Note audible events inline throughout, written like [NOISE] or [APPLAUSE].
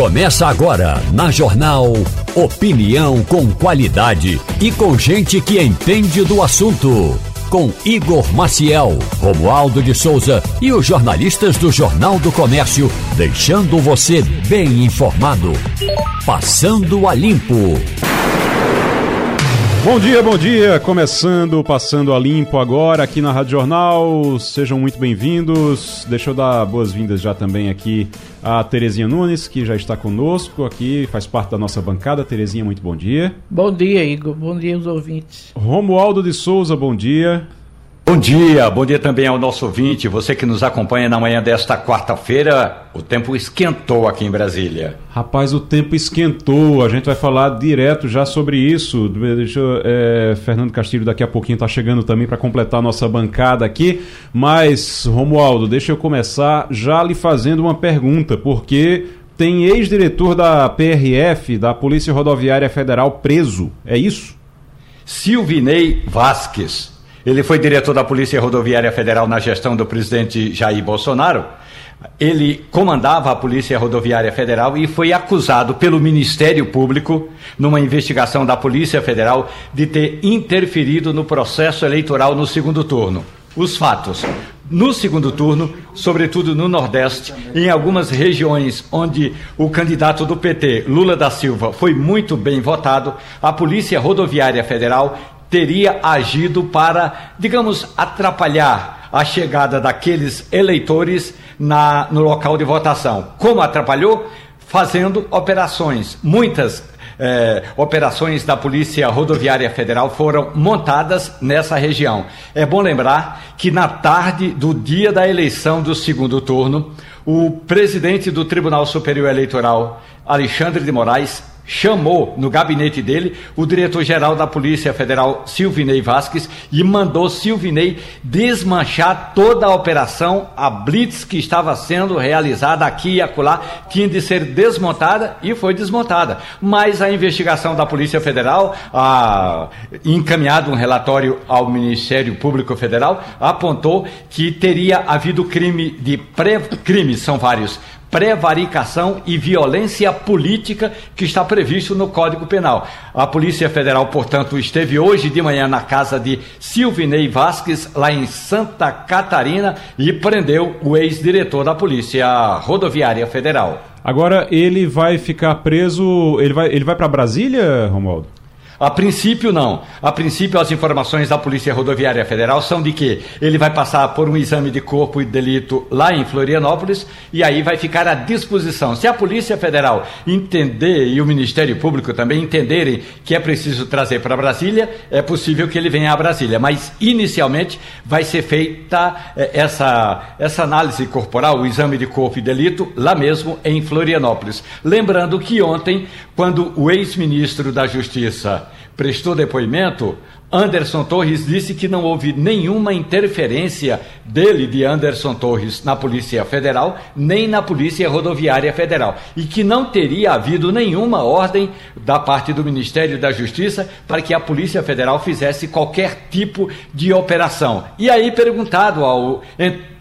Começa agora na Jornal Opinião com qualidade e com gente que entende do assunto. Com Igor Maciel, Romualdo de Souza e os jornalistas do Jornal do Comércio, deixando você bem informado. Passando a Limpo. Bom dia, bom dia. Começando, passando a limpo agora aqui na Rádio Jornal. Sejam muito bem-vindos. Deixa eu dar boas-vindas já também aqui a Terezinha Nunes, que já está conosco aqui, faz parte da nossa bancada. Terezinha, muito bom dia. Bom dia, Igor. Bom dia aos ouvintes. Romualdo de Souza, bom dia. Bom dia, bom dia também ao nosso ouvinte, você que nos acompanha na manhã desta quarta-feira. O tempo esquentou aqui em Brasília. Rapaz, o tempo esquentou. A gente vai falar direto já sobre isso. Deixa eu, é, Fernando Castilho daqui a pouquinho está chegando também para completar a nossa bancada aqui. Mas, Romualdo, deixa eu começar já lhe fazendo uma pergunta, porque tem ex-diretor da PRF, da Polícia Rodoviária Federal, preso. É isso? Silvinei Vasques ele foi diretor da Polícia Rodoviária Federal na gestão do presidente Jair Bolsonaro. Ele comandava a Polícia Rodoviária Federal e foi acusado pelo Ministério Público, numa investigação da Polícia Federal, de ter interferido no processo eleitoral no segundo turno. Os fatos. No segundo turno, sobretudo no Nordeste, em algumas regiões onde o candidato do PT, Lula da Silva, foi muito bem votado, a Polícia Rodoviária Federal teria agido para, digamos, atrapalhar a chegada daqueles eleitores na, no local de votação. Como atrapalhou? Fazendo operações. Muitas eh, operações da Polícia Rodoviária Federal foram montadas nessa região. É bom lembrar que na tarde do dia da eleição do segundo turno, o presidente do Tribunal Superior Eleitoral, Alexandre de Moraes, chamou no gabinete dele o diretor-geral da Polícia Federal, Silvinei Vasques, e mandou Silvinei desmanchar toda a operação, a blitz que estava sendo realizada aqui e acolá, tinha de ser desmontada e foi desmontada. Mas a investigação da Polícia Federal, a, encaminhado um relatório ao Ministério Público Federal, apontou que teria havido crime de pré-crimes, são vários, prevaricação e violência política que está previsto no Código Penal. A Polícia Federal, portanto, esteve hoje de manhã na casa de Silvinei Vasques, lá em Santa Catarina, e prendeu o ex-diretor da Polícia Rodoviária Federal. Agora ele vai ficar preso, ele vai, ele vai para Brasília, Romualdo? A princípio, não. A princípio, as informações da Polícia Rodoviária Federal são de que ele vai passar por um exame de corpo e delito lá em Florianópolis e aí vai ficar à disposição. Se a Polícia Federal entender e o Ministério Público também entenderem que é preciso trazer para Brasília, é possível que ele venha a Brasília. Mas, inicialmente, vai ser feita eh, essa, essa análise corporal, o exame de corpo e delito, lá mesmo em Florianópolis. Lembrando que ontem, quando o ex-ministro da Justiça prestou depoimento, Anderson Torres disse que não houve nenhuma interferência dele, de Anderson Torres, na Polícia Federal, nem na Polícia Rodoviária Federal. E que não teria havido nenhuma ordem da parte do Ministério da Justiça para que a Polícia Federal fizesse qualquer tipo de operação. E aí, perguntado ao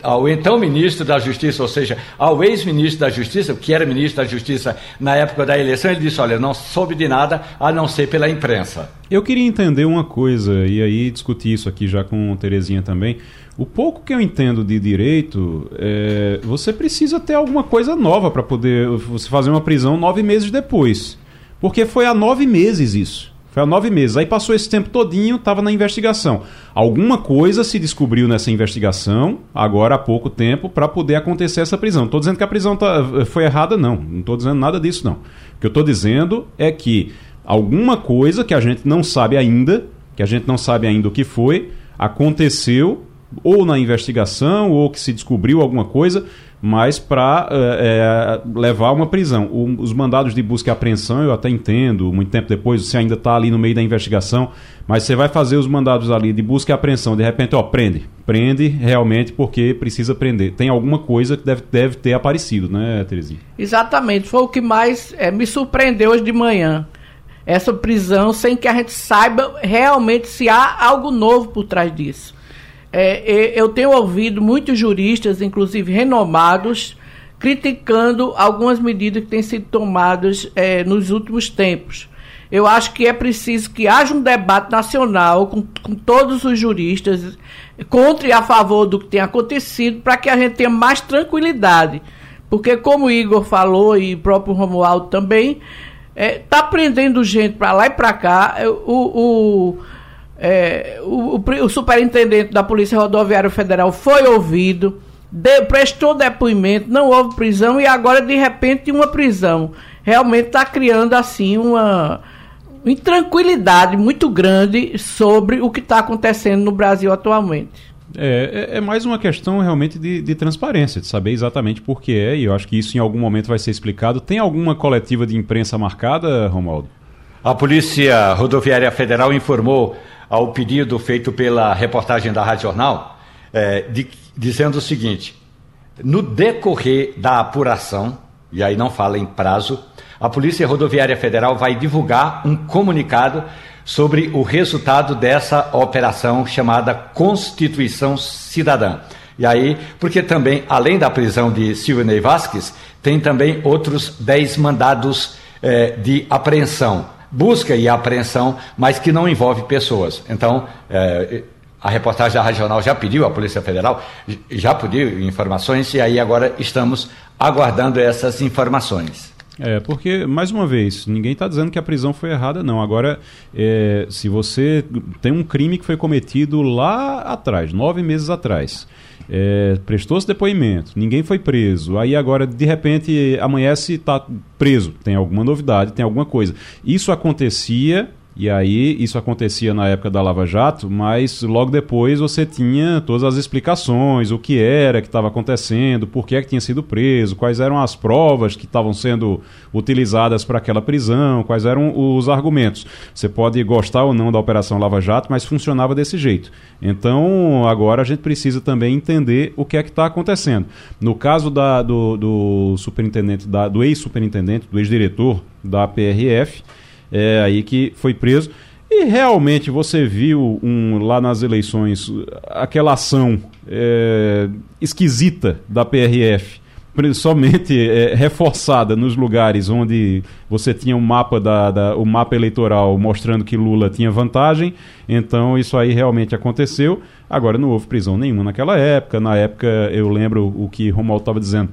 ao então ministro da Justiça, ou seja, ao ex-ministro da Justiça, que era ministro da Justiça na época da eleição, ele disse: Olha, não soube de nada a não ser pela imprensa. Eu queria entender uma coisa, e aí discutir isso aqui já com Terezinha também. O pouco que eu entendo de direito, é, você precisa ter alguma coisa nova para poder você fazer uma prisão nove meses depois. Porque foi há nove meses isso. Foi há nove meses. Aí passou esse tempo todinho, estava na investigação. Alguma coisa se descobriu nessa investigação, agora há pouco tempo, para poder acontecer essa prisão. Estou dizendo que a prisão tá, foi errada, não. Não estou dizendo nada disso, não. O que eu estou dizendo é que alguma coisa que a gente não sabe ainda, que a gente não sabe ainda o que foi, aconteceu ou na investigação ou que se descobriu alguma coisa mas para é, é, levar uma prisão. O, os mandados de busca e apreensão eu até entendo, muito tempo depois você ainda está ali no meio da investigação, mas você vai fazer os mandados ali de busca e apreensão, de repente, ó, prende. Prende realmente porque precisa prender. Tem alguma coisa que deve, deve ter aparecido, né, Terezinha? Exatamente, foi o que mais é, me surpreendeu hoje de manhã. Essa prisão sem que a gente saiba realmente se há algo novo por trás disso. É, eu tenho ouvido muitos juristas, inclusive renomados, criticando algumas medidas que têm sido tomadas é, nos últimos tempos. Eu acho que é preciso que haja um debate nacional com, com todos os juristas, contra e a favor do que tem acontecido, para que a gente tenha mais tranquilidade. Porque, como o Igor falou, e o próprio Romualdo também, é, tá prendendo gente para lá e para cá. É, o, o, é, o, o, superintendente da Polícia Rodoviária Federal foi ouvido, de, prestou depoimento, não houve prisão e agora, de repente, uma prisão. Realmente está criando, assim, uma intranquilidade muito grande sobre o que está acontecendo no Brasil atualmente. É, é, é, mais uma questão realmente de, de, transparência, de saber exatamente por que é, e eu acho que isso em algum momento vai ser explicado. Tem alguma coletiva de imprensa marcada, Romualdo? A Polícia Rodoviária Federal informou ao pedido feito pela reportagem da Rádio Jornal, é, de, dizendo o seguinte: no decorrer da apuração, e aí não fala em prazo, a Polícia Rodoviária Federal vai divulgar um comunicado sobre o resultado dessa operação chamada Constituição Cidadã. E aí, porque também, além da prisão de Silvio Vasquez, tem também outros 10 mandados eh, de apreensão, busca e apreensão, mas que não envolve pessoas. Então, eh, a reportagem da Regional já pediu à Polícia Federal, já pediu informações, e aí agora estamos aguardando essas informações. É, porque, mais uma vez, ninguém está dizendo que a prisão foi errada, não. Agora, é, se você tem um crime que foi cometido lá atrás, nove meses atrás, é, prestou-se depoimento, ninguém foi preso, aí agora, de repente, amanhece e está preso, tem alguma novidade, tem alguma coisa. Isso acontecia e aí isso acontecia na época da Lava Jato, mas logo depois você tinha todas as explicações, o que era que estava acontecendo, por que, é que tinha sido preso, quais eram as provas que estavam sendo utilizadas para aquela prisão, quais eram os argumentos. Você pode gostar ou não da Operação Lava Jato, mas funcionava desse jeito. Então agora a gente precisa também entender o que é que está acontecendo. No caso da, do, do superintendente, da, do ex-superintendente, do ex-diretor da PRF, é, aí que foi preso. E realmente você viu um, lá nas eleições aquela ação é, esquisita da PRF, somente é, reforçada nos lugares onde você tinha um mapa da, da, o mapa eleitoral mostrando que Lula tinha vantagem. Então isso aí realmente aconteceu. Agora não houve prisão nenhuma naquela época. Na época eu lembro o que Romualdo estava dizendo.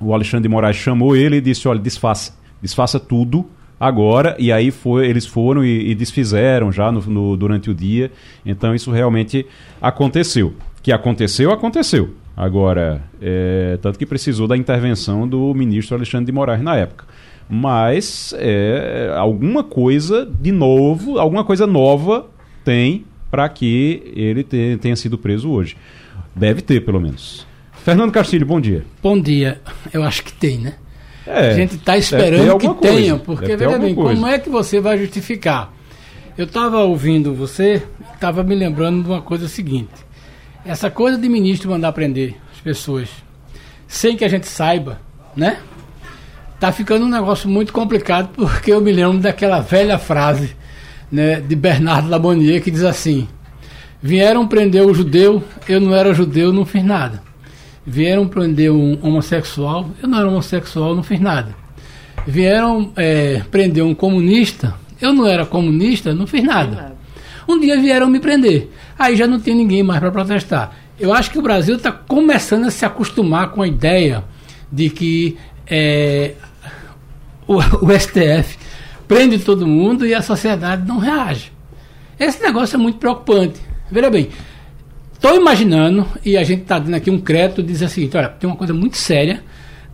O Alexandre de Moraes chamou ele e disse: olha, desfaça, desfaça tudo agora, e aí foi, eles foram e, e desfizeram já no, no, durante o dia. Então isso realmente aconteceu. Que aconteceu, aconteceu. Agora, é, tanto que precisou da intervenção do ministro Alexandre de Moraes na época. Mas é, alguma coisa de novo, alguma coisa nova tem para que ele te, tenha sido preso hoje. Deve ter, pelo menos. Fernando Castilho, bom dia. Bom dia. Eu acho que tem, né? É, a gente está esperando que coisa. tenha, porque veja bem, coisa. como é que você vai justificar? Eu estava ouvindo você, estava me lembrando de uma coisa seguinte. Essa coisa de ministro mandar prender as pessoas sem que a gente saiba, né? Tá ficando um negócio muito complicado porque eu me lembro daquela velha frase né, de Bernardo Labonier que diz assim: Vieram prender o judeu, eu não era judeu, não fiz nada. Vieram prender um homossexual, eu não era homossexual, não fiz nada. Vieram é, prender um comunista, eu não era comunista, não fiz nada. Um dia vieram me prender, aí já não tem ninguém mais para protestar. Eu acho que o Brasil está começando a se acostumar com a ideia de que é, o, o STF prende todo mundo e a sociedade não reage. Esse negócio é muito preocupante. Veja bem, Estou imaginando, e a gente está dando aqui um crédito, diz assim, olha, tem uma coisa muito séria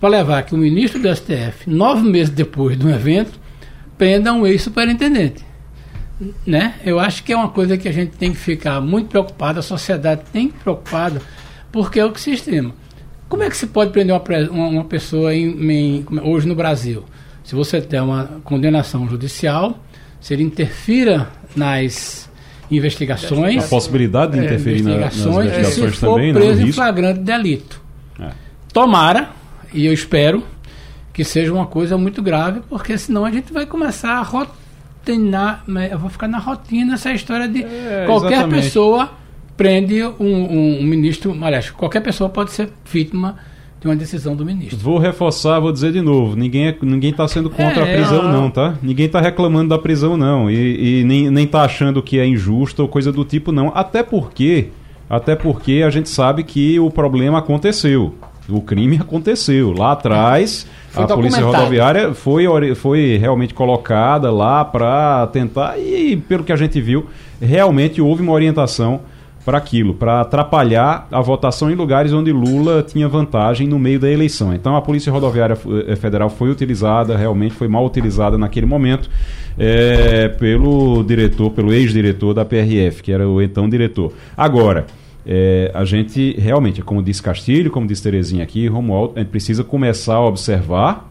para levar que o ministro do STF, nove meses depois do evento, prenda um ex-superintendente. Né? Eu acho que é uma coisa que a gente tem que ficar muito preocupado, a sociedade tem que preocupada, porque é o que se estima. Como é que se pode prender uma, uma pessoa em, em, hoje no Brasil? Se você tem uma condenação judicial, se ele interfira nas investigações. A possibilidade de é, interferir é, investigações, nas investigações se for também, né, preso em flagrante delito. É. Tomara, e eu espero, que seja uma coisa muito grave, porque senão a gente vai começar a rotinar, né, eu vou ficar na rotina essa história de é, qualquer pessoa prende um, um, um, ministro, aliás, qualquer pessoa pode ser vítima de uma decisão do ministro. Vou reforçar, vou dizer de novo, ninguém é, ninguém está sendo contra é, a prisão não, não tá? Ninguém está reclamando da prisão não e, e nem nem está achando que é injusta ou coisa do tipo não, até porque até porque a gente sabe que o problema aconteceu. O crime aconteceu lá atrás. Foi a polícia rodoviária foi, foi realmente colocada lá para tentar e pelo que a gente viu realmente houve uma orientação para aquilo, para atrapalhar a votação em lugares onde Lula tinha vantagem no meio da eleição. Então a Polícia Rodoviária eh, Federal foi utilizada, realmente foi mal utilizada naquele momento é, pelo diretor, pelo ex-diretor da PRF, que era o então diretor. Agora, é, a gente realmente, como disse Castilho, como disse Terezinha aqui, Romualdo, a gente precisa começar a observar,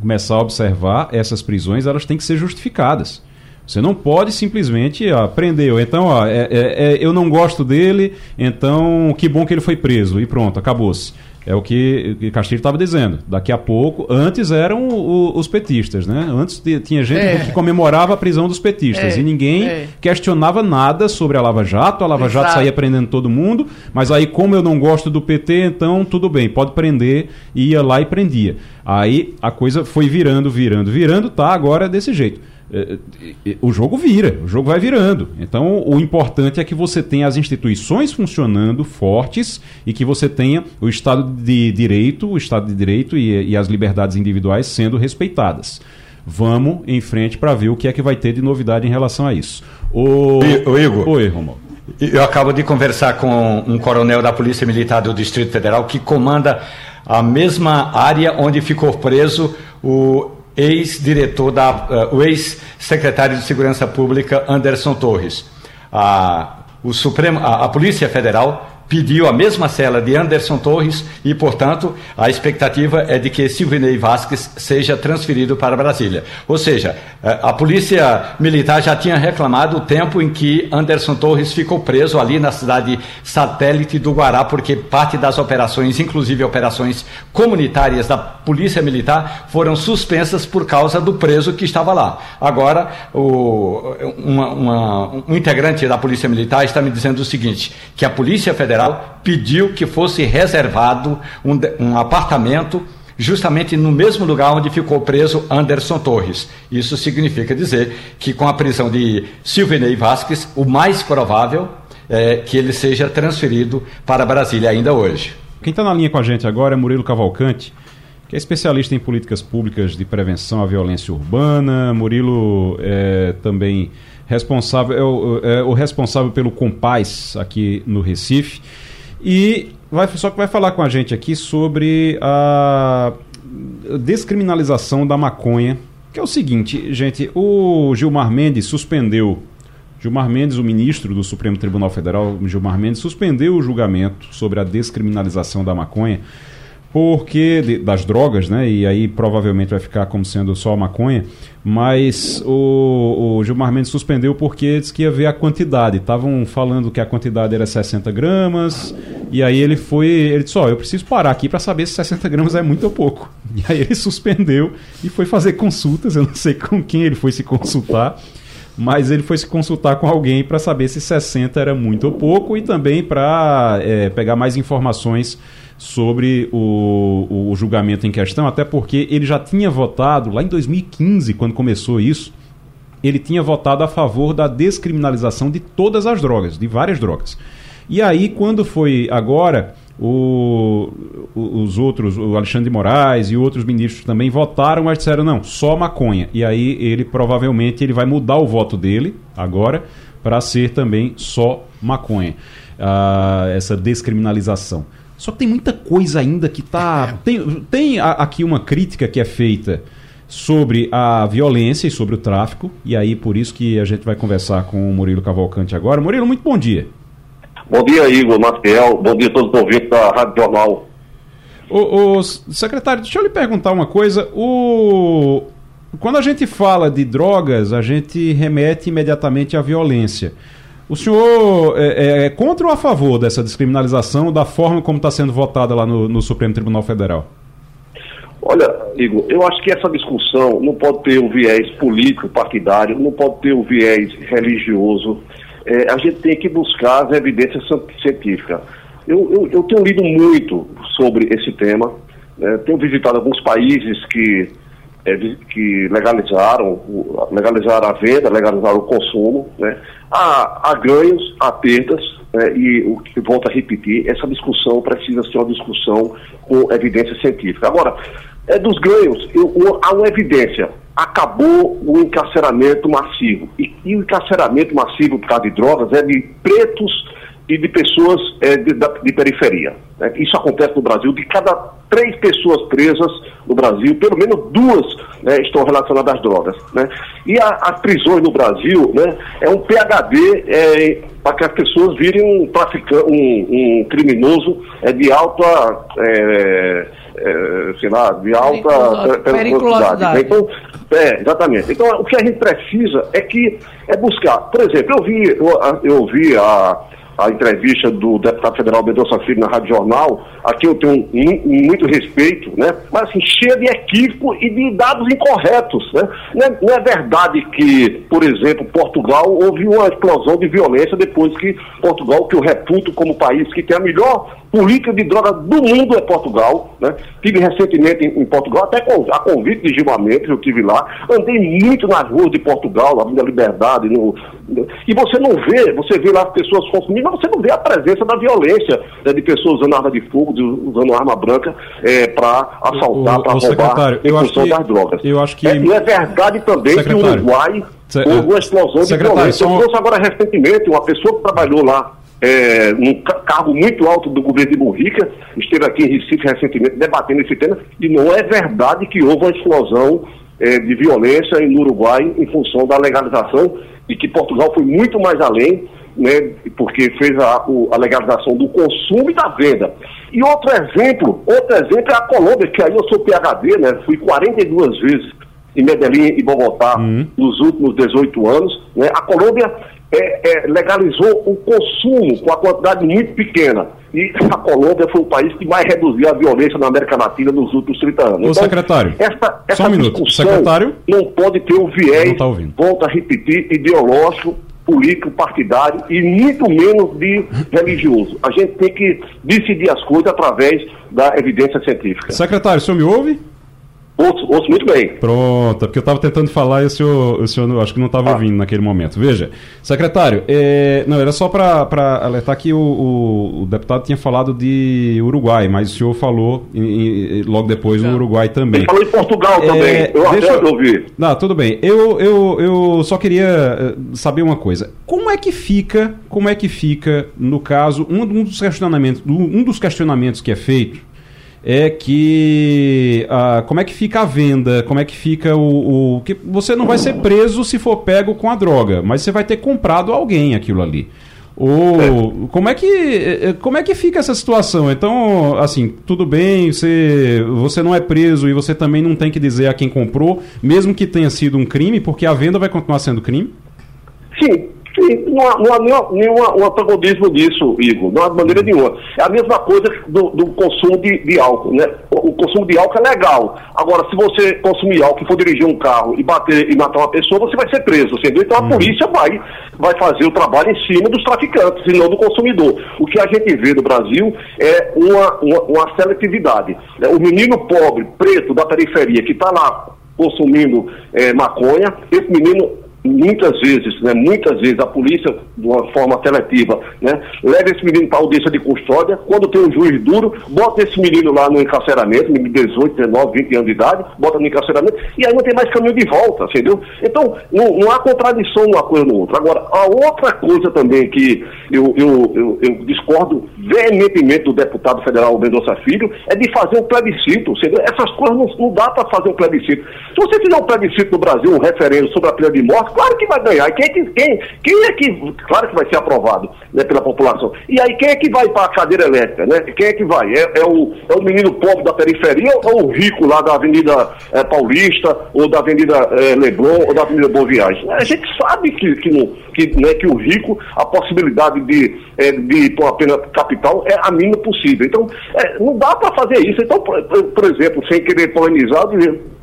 começar a observar essas prisões, elas têm que ser justificadas. Você não pode simplesmente ah, prender. Então, ó, é, é, é, eu não gosto dele, então que bom que ele foi preso. E pronto, acabou-se. É o que, que Castilho estava dizendo. Daqui a pouco, antes eram o, os petistas, né? Antes tinha gente é. que comemorava a prisão dos petistas é. e ninguém é. questionava nada sobre a Lava Jato. A Lava Exato. Jato saía prendendo todo mundo, mas aí, como eu não gosto do PT, então tudo bem, pode prender. Ia lá e prendia. Aí a coisa foi virando, virando, virando, tá agora desse jeito. É, é, o jogo vira, o jogo vai virando. Então, o importante é que você tenha as instituições funcionando fortes e que você tenha o Estado de Direito, o Estado de Direito e, e as liberdades individuais sendo respeitadas. Vamos em frente para ver o que é que vai ter de novidade em relação a isso. O, o Igor. Oi, Romualdo. Eu acabo de conversar com um coronel da Polícia Militar do Distrito Federal que comanda a mesma área onde ficou preso o ex-diretor da, uh, o ex-secretário de Segurança Pública Anderson Torres. A, o Supremo, a, a Polícia Federal pediu a mesma cela de Anderson Torres e, portanto, a expectativa é de que Silvinei Vasques seja transferido para Brasília. Ou seja, eh, a Polícia Militar já tinha reclamado o tempo em que Anderson Torres ficou preso ali na cidade satélite do Guará, porque parte das operações, inclusive operações comunitárias da Polícia Militar, foram suspensas por causa do preso que estava lá. Agora, o, uma, uma, um integrante da Polícia Militar está me dizendo o seguinte: que a Polícia Federal Federal pediu que fosse reservado um, um apartamento justamente no mesmo lugar onde ficou preso Anderson Torres. Isso significa dizer que com a prisão de Silvinei Vasques, o mais provável é que ele seja transferido para Brasília ainda hoje. Quem está na linha com a gente agora é Murilo Cavalcante, que é especialista em políticas públicas de prevenção à violência urbana. Murilo é também responsável, é o, é o responsável pelo Compaz aqui no Recife. E vai, só que vai falar com a gente aqui sobre a descriminalização da maconha. Que é o seguinte, gente, o Gilmar Mendes suspendeu. Gilmar Mendes, o ministro do Supremo Tribunal Federal, Gilmar Mendes, suspendeu o julgamento sobre a descriminalização da maconha porque de, das drogas, né? E aí provavelmente vai ficar como sendo só maconha. Mas o, o Gilmar Mendes suspendeu porque disse que ia ver a quantidade. Estavam falando que a quantidade era 60 gramas. E aí ele foi. Ele disse: Ó, oh, eu preciso parar aqui para saber se 60 gramas é muito ou pouco. E aí ele suspendeu e foi fazer consultas. Eu não sei com quem ele foi se consultar mas ele foi se consultar com alguém para saber se 60 era muito ou pouco e também para é, pegar mais informações sobre o, o julgamento em questão, até porque ele já tinha votado, lá em 2015, quando começou isso, ele tinha votado a favor da descriminalização de todas as drogas, de várias drogas. E aí, quando foi agora, o, os outros, o Alexandre de Moraes e outros ministros também votaram, mas disseram não, só maconha. E aí ele provavelmente ele vai mudar o voto dele agora para ser também só maconha. Ah, essa descriminalização. Só que tem muita coisa ainda que tá. É. Tem, tem aqui uma crítica que é feita sobre a violência e sobre o tráfico, e aí por isso que a gente vai conversar com o Murilo Cavalcante agora. Murilo, muito bom dia. Bom dia, Igor Maciel. Bom dia a todos os ouvintes da Rádio Jornal. O, o, secretário, deixa eu lhe perguntar uma coisa. O, quando a gente fala de drogas, a gente remete imediatamente à violência. O senhor é, é, é, contra ou a favor dessa descriminalização da forma como está sendo votada lá no, no, Supremo Tribunal Federal? Olha, Igor, eu acho que essa discussão não pode ter o viés político, partidário, não pode ter o viés religioso. É, a gente tem que buscar as evidências científicas. Eu, eu, eu tenho lido muito sobre esse tema Né? Tenho visitado alguns países que, é, que legalizaram, legalizaram a venda, legalizaram o consumo. Né? Há, há ganhos, há perdas, né? e o que volto a repetir, essa discussão precisa ser uma discussão com evidência científica. Agora, é dos ganhos, eu, há uma evidência. Acabou o encarceramento massivo. E, e, o encarceramento massivo por causa de drogas é de pretos e de pessoas é, de, de, periferia. Né? Isso acontece no Brasil. De cada três pessoas presas no Brasil, pelo menos duas né, estão relacionadas às drogas. Né? E a, as prisões no Brasil né, é um PHD é, para que as pessoas virem um, traficante, um, um criminoso é, de alta. É, é, sei lá, de alta periculosidade. Então, é, exatamente. Então, o que a gente precisa é que é buscar. Por exemplo, eu vi, eu, eu vi a a entrevista do deputado federal Mendonça Filho na Rádio Jornal, a quem eu tenho muito respeito, né? mas assim, cheia de equívoco e de dados incorretos. Né? Não, é, não é verdade que, por exemplo, Portugal houve uma explosão de violência depois que Portugal, que eu reputo como país que tem a melhor política de droga do mundo é Portugal. Né? Tive recentemente em, em Portugal, até com, a convite de Gilmar Mendes, eu estive lá. Andei muito nas ruas de Portugal, na Avenida Liberdade. No, e você não vê, você vê lá as pessoas consumindo, mas você não vê a presença da violência né, de pessoas usando arma de fogo, de, usando arma branca é, para assaltar, para roubar em função que, das drogas. Eu acho que... É, e é verdade também secretário. que o Uruguai houve uma explosão de violência. Eu trouxe agora recentemente uma pessoa que trabalhou lá é, um cargo muito alto do governo de Mujica, esteve aqui em Recife recentemente debatendo esse tema, e não é verdade que houve uma explosão é, de violência no Uruguai em função da legalização e que Portugal foi muito mais além, né, porque fez a, o, a legalização do consumo e da venda. E outro exemplo, outro exemplo é a Colômbia, que aí eu sou PHD, né, fui 42 vezes em Medellín e Bogotá uhum. nos últimos 18 anos. Né, a Colômbia é, é, legalizou o consumo com a quantidade muito pequena. E a Colômbia foi o país que mais reduziu a violência na América Latina nos últimos 30 anos. Ô, então, secretário, essa, essa só um minuto. Secretário, não pode ter um viés, tá volta a repetir, ideológico, político, partidário e muito menos de religioso. A gente tem que decidir as coisas através da evidência científica. Secretário, o senhor me ouve? Ouço, ouço muito bem. Pronto, é porque eu estava tentando falar e o senhor, o senhor acho que não estava ah. ouvindo naquele momento. Veja, secretário, é, não, era só para alertar que o, o, o, deputado tinha falado de Uruguai, mas o senhor falou em, em, logo depois no Uruguai também. Ele falou em Portugal também, é, eu deixa eu ouvir. Não, tudo bem. Eu, eu, eu só queria eh, saber uma coisa. Como é que fica, como é que fica, no caso, um, um dos questionamentos, um dos questionamentos que é feito é que ah, como é que fica a venda, como é que fica o, o, que você não vai ser preso se for pego com a droga, mas você vai ter comprado alguém aquilo ali. Ou como é que eh, como é que fica essa situação? Então, assim, tudo bem, você você não é preso e você também não tem que dizer a quem comprou, mesmo que tenha sido um crime, porque a venda vai continuar sendo crime? Sim, Sim, não há, não há nenhum, nenhum antagonismo nisso, Igor, não há de maneira nenhuma. É a mesma coisa do, do consumo de, de, álcool, né? O, o, consumo de álcool é legal. Agora, se você consumir álcool e for dirigir um carro e bater e matar uma pessoa, você vai ser preso, entendeu? Então a uhum. polícia vai, vai fazer o trabalho em cima dos traficantes e não do consumidor. O que a gente vê no Brasil é uma, uma, uma seletividade. Né? O menino pobre, preto, da periferia, que está lá consumindo é, maconha, esse menino muitas vezes, né, muitas vezes a polícia, de uma forma seletiva, né, leva esse menino para audiência de custódia, quando tem um juiz duro, bota esse menino lá no encarceramento, menino de 18, 19, 20 anos de idade, bota no encarceramento, e aí não tem mais caminho de volta, entendeu? Então, não, não há contradição numa coisa ou outra. Agora, a outra coisa também que eu, eu, eu, eu discordo veementemente do deputado federal Mendonça Filho, é de fazer um plebiscito, entendeu? Essas coisas não, não dá para fazer um plebiscito. Se você fizer um plebiscito no Brasil, um referendo sobre a pena de morte, claro que vai ganhar. Quem, é que, quem, quem é que. Claro que vai ser aprovado né, pela população. E aí quem é que vai para a cadeira elétrica? Né? Quem é que vai? É, é, o, é o menino pobre da periferia ou o rico lá da Avenida é, Paulista, ou da Avenida é, Leblon, ou da Avenida Boa Viagem? A gente sabe que, que, no, que, né, que o rico, a possibilidade de, é, de ir para uma pena capital é a mínima possível. Então, não dá para fazer isso. Então, por, por, exemplo, sem querer polemizar,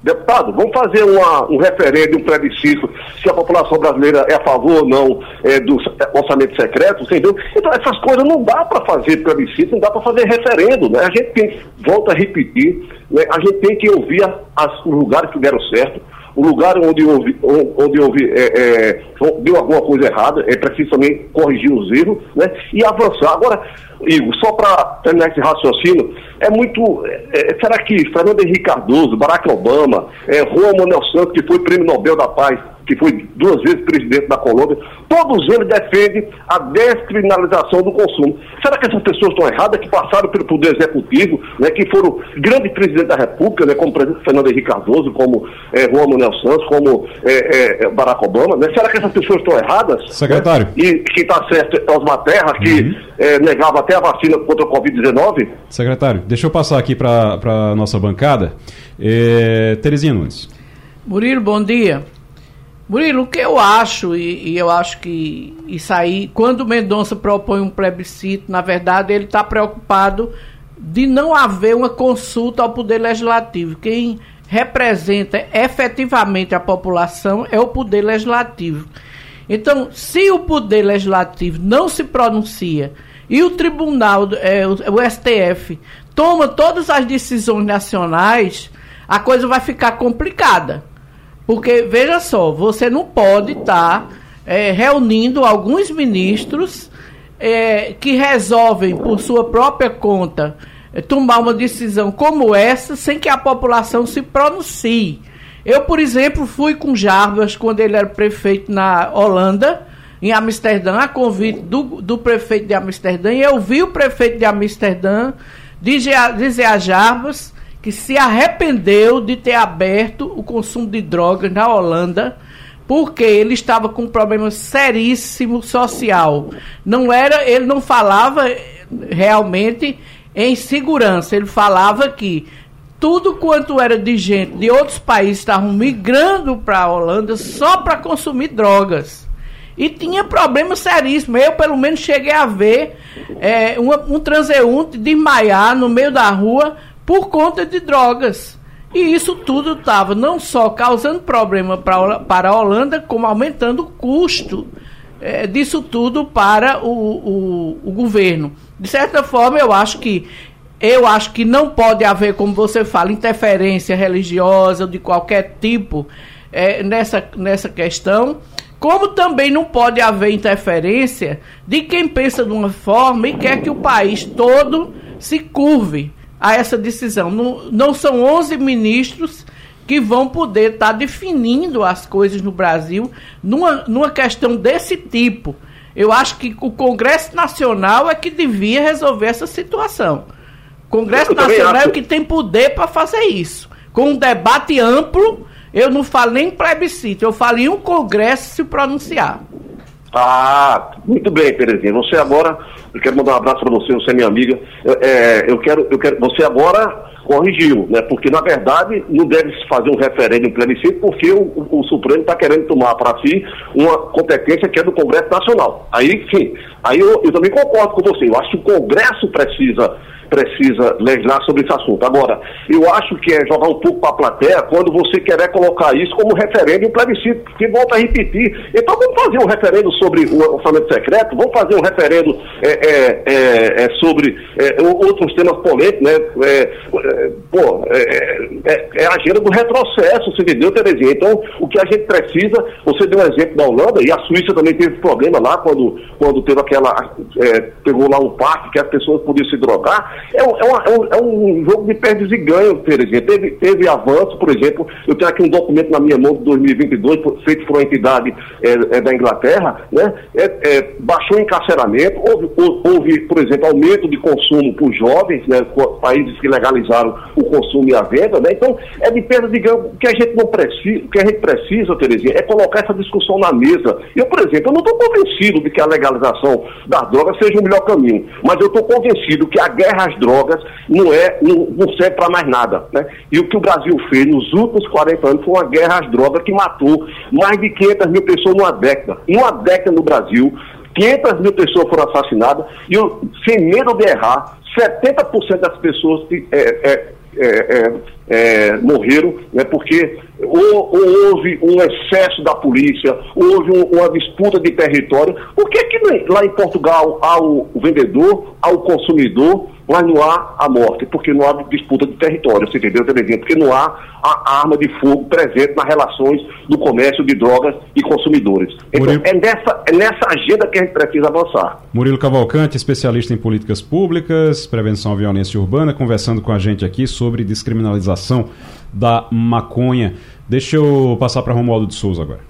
Deputado, vamos fazer uma, um referendo, um plebiscito, se a população brasileira é a favor ou não é, do orçamento secreto, entendeu? Então, essas coisas não dá para fazer plebiscito, não dá para fazer referendo, né? A gente tem, volta a repetir, né? a gente tem que ouvir as, os lugares que deram certo, o lugar onde houve, onde houve é, é, deu alguma coisa errada, é preciso também corrigir os erros né, e avançar. Agora, Igor, só para terminar esse raciocínio, é muito. É, é, será que Fernando Henrique Cardoso, Barack Obama, é, Juan Manuel Santos, que foi prêmio Nobel da Paz, que foi duas vezes presidente da Colômbia, todos eles defendem a descriminalização do consumo. Será que essas pessoas estão erradas, que passaram pelo Poder Executivo, né, que foram grandes presidentes da República, né, como Fernando Henrique Cardoso, como é, Juan Manuel Santos, como é, é, Barack Obama? Né? Será que essas pessoas estão erradas? Secretário. Né? E quem está certo é Osmar Terra, que uhum. É, negava até a vacina contra a Covid-19? Secretário, deixa eu passar aqui para a nossa bancada. É, Terezinha Nunes. Murilo, bom dia. Murilo, o que eu acho, e, e, eu acho que isso aí, quando Mendonça propõe um plebiscito, na verdade ele está preocupado de não haver uma consulta ao Poder Legislativo. Quem representa efetivamente a população é o Poder Legislativo. Então, se o Poder Legislativo não se pronuncia e o Tribunal, é, o, o STF, toma todas as decisões nacionais, a coisa vai ficar complicada. Porque, veja só, você não pode estar tá, é, reunindo alguns ministros é, que resolvem, por sua própria conta, é, tomar uma decisão como essa sem que a população se pronuncie. Eu, por exemplo, fui com Jarbas quando ele era prefeito na Holanda, em Amsterdã, a convite do, do prefeito de Amsterdã, e eu vi o prefeito de Amsterdã dizer a, dizer a Jarbas que se arrependeu de ter aberto o consumo de drogas na Holanda, porque ele estava com um problema seríssimo social. Não era, ele não falava realmente em segurança, ele falava que tudo quanto era de gente de outros países estavam migrando para a Holanda só para consumir drogas. E tinha problemas seríssimos. Eu, pelo menos, cheguei a ver é, um, um transeunte desmaiar no meio da rua por conta de drogas. E isso tudo estava não só causando problema pra, para a Holanda, como aumentando o custo é, disso tudo para o, o, o governo. De certa forma, eu acho que eu acho que não pode haver, como você fala, interferência religiosa de qualquer tipo é, nessa, nessa questão. Como também não pode haver interferência de quem pensa de uma forma e quer que o país todo se curve a essa decisão. Não, não são 11 ministros que vão poder estar tá definindo as coisas no Brasil numa, numa questão desse tipo. Eu acho que o Congresso Nacional é que devia resolver essa situação. Congresso eu Nacional é o que tem poder para fazer isso. Com um debate amplo, eu não falo nem plebiscito, eu falo em um Congresso se pronunciar. Ah, muito bem, Terezinha. Você agora, eu quero mandar um abraço para você, você é minha amiga. É, eu quero, eu quero, você agora corrigiu, né? Porque na verdade não deve se fazer um referendo, um plebiscito, porque o, o, o Supremo está querendo tomar para si uma competência que é do Congresso Nacional. Aí, sim, aí eu, eu também concordo com você. Eu acho que o Congresso precisa precisa legislar sobre esse assunto. Agora, eu acho que é jogar um pouco para a plateia quando você querer colocar isso como referendo e um plebiscito, porque volta a repetir. Então vamos fazer um referendo sobre o orçamento secreto, vamos fazer um referendo é, é, é, é sobre é, outros temas polêmicos, né? É, pô, é, a agenda do retrocesso, você entendeu, Terezinha? Então, o que a gente precisa, você deu um exemplo da Holanda, e a Suíça também teve problema lá quando, quando teve aquela. pegou lá um parque que as pessoas podiam se drogar. É é, uma, é, um, é um, jogo de perdas e ganhos, Terezinha. Teve, teve avanço, por exemplo, eu tenho aqui um documento na minha mão de 2022, feito por uma entidade é, é, da Inglaterra, né? É, é, baixou o encarceramento, houve, houve, por exemplo, aumento de consumo por jovens, né? países que legalizaram o consumo e a venda, né? Então, é de perda de ganho. O que a gente não precisa, que a gente precisa, Terezinha, é colocar essa discussão na mesa. Eu, por exemplo, eu não estou convencido de que a legalização das drogas seja o melhor caminho, mas eu estou convencido que a guerra as drogas não, é, não, não serve para mais nada. Né? E o que o Brasil fez nos últimos 40 anos foi uma guerra às drogas que matou mais de 500 mil pessoas numa década. Em uma década no Brasil, 500 mil pessoas foram assassinadas e, sem medo de errar, 70% das pessoas que, é, é, é, é morreram, né, porque ou, ou, houve um excesso da polícia, houve um, uma disputa de território. Por que, que lá em Portugal há o vendedor, há o consumidor, mas não há a morte? Porque não há disputa de território, você entendeu, Terezinha? Porque não há a arma de fogo presente nas relações do comércio de drogas e consumidores. Então, Murilo... é, nessa, é nessa agenda que a gente precisa avançar. Murilo Cavalcante, especialista em políticas públicas, prevenção à violência urbana, conversando com a gente aqui sobre descriminalização da maconha. Deixa eu passar para Romualdo de Souza agora.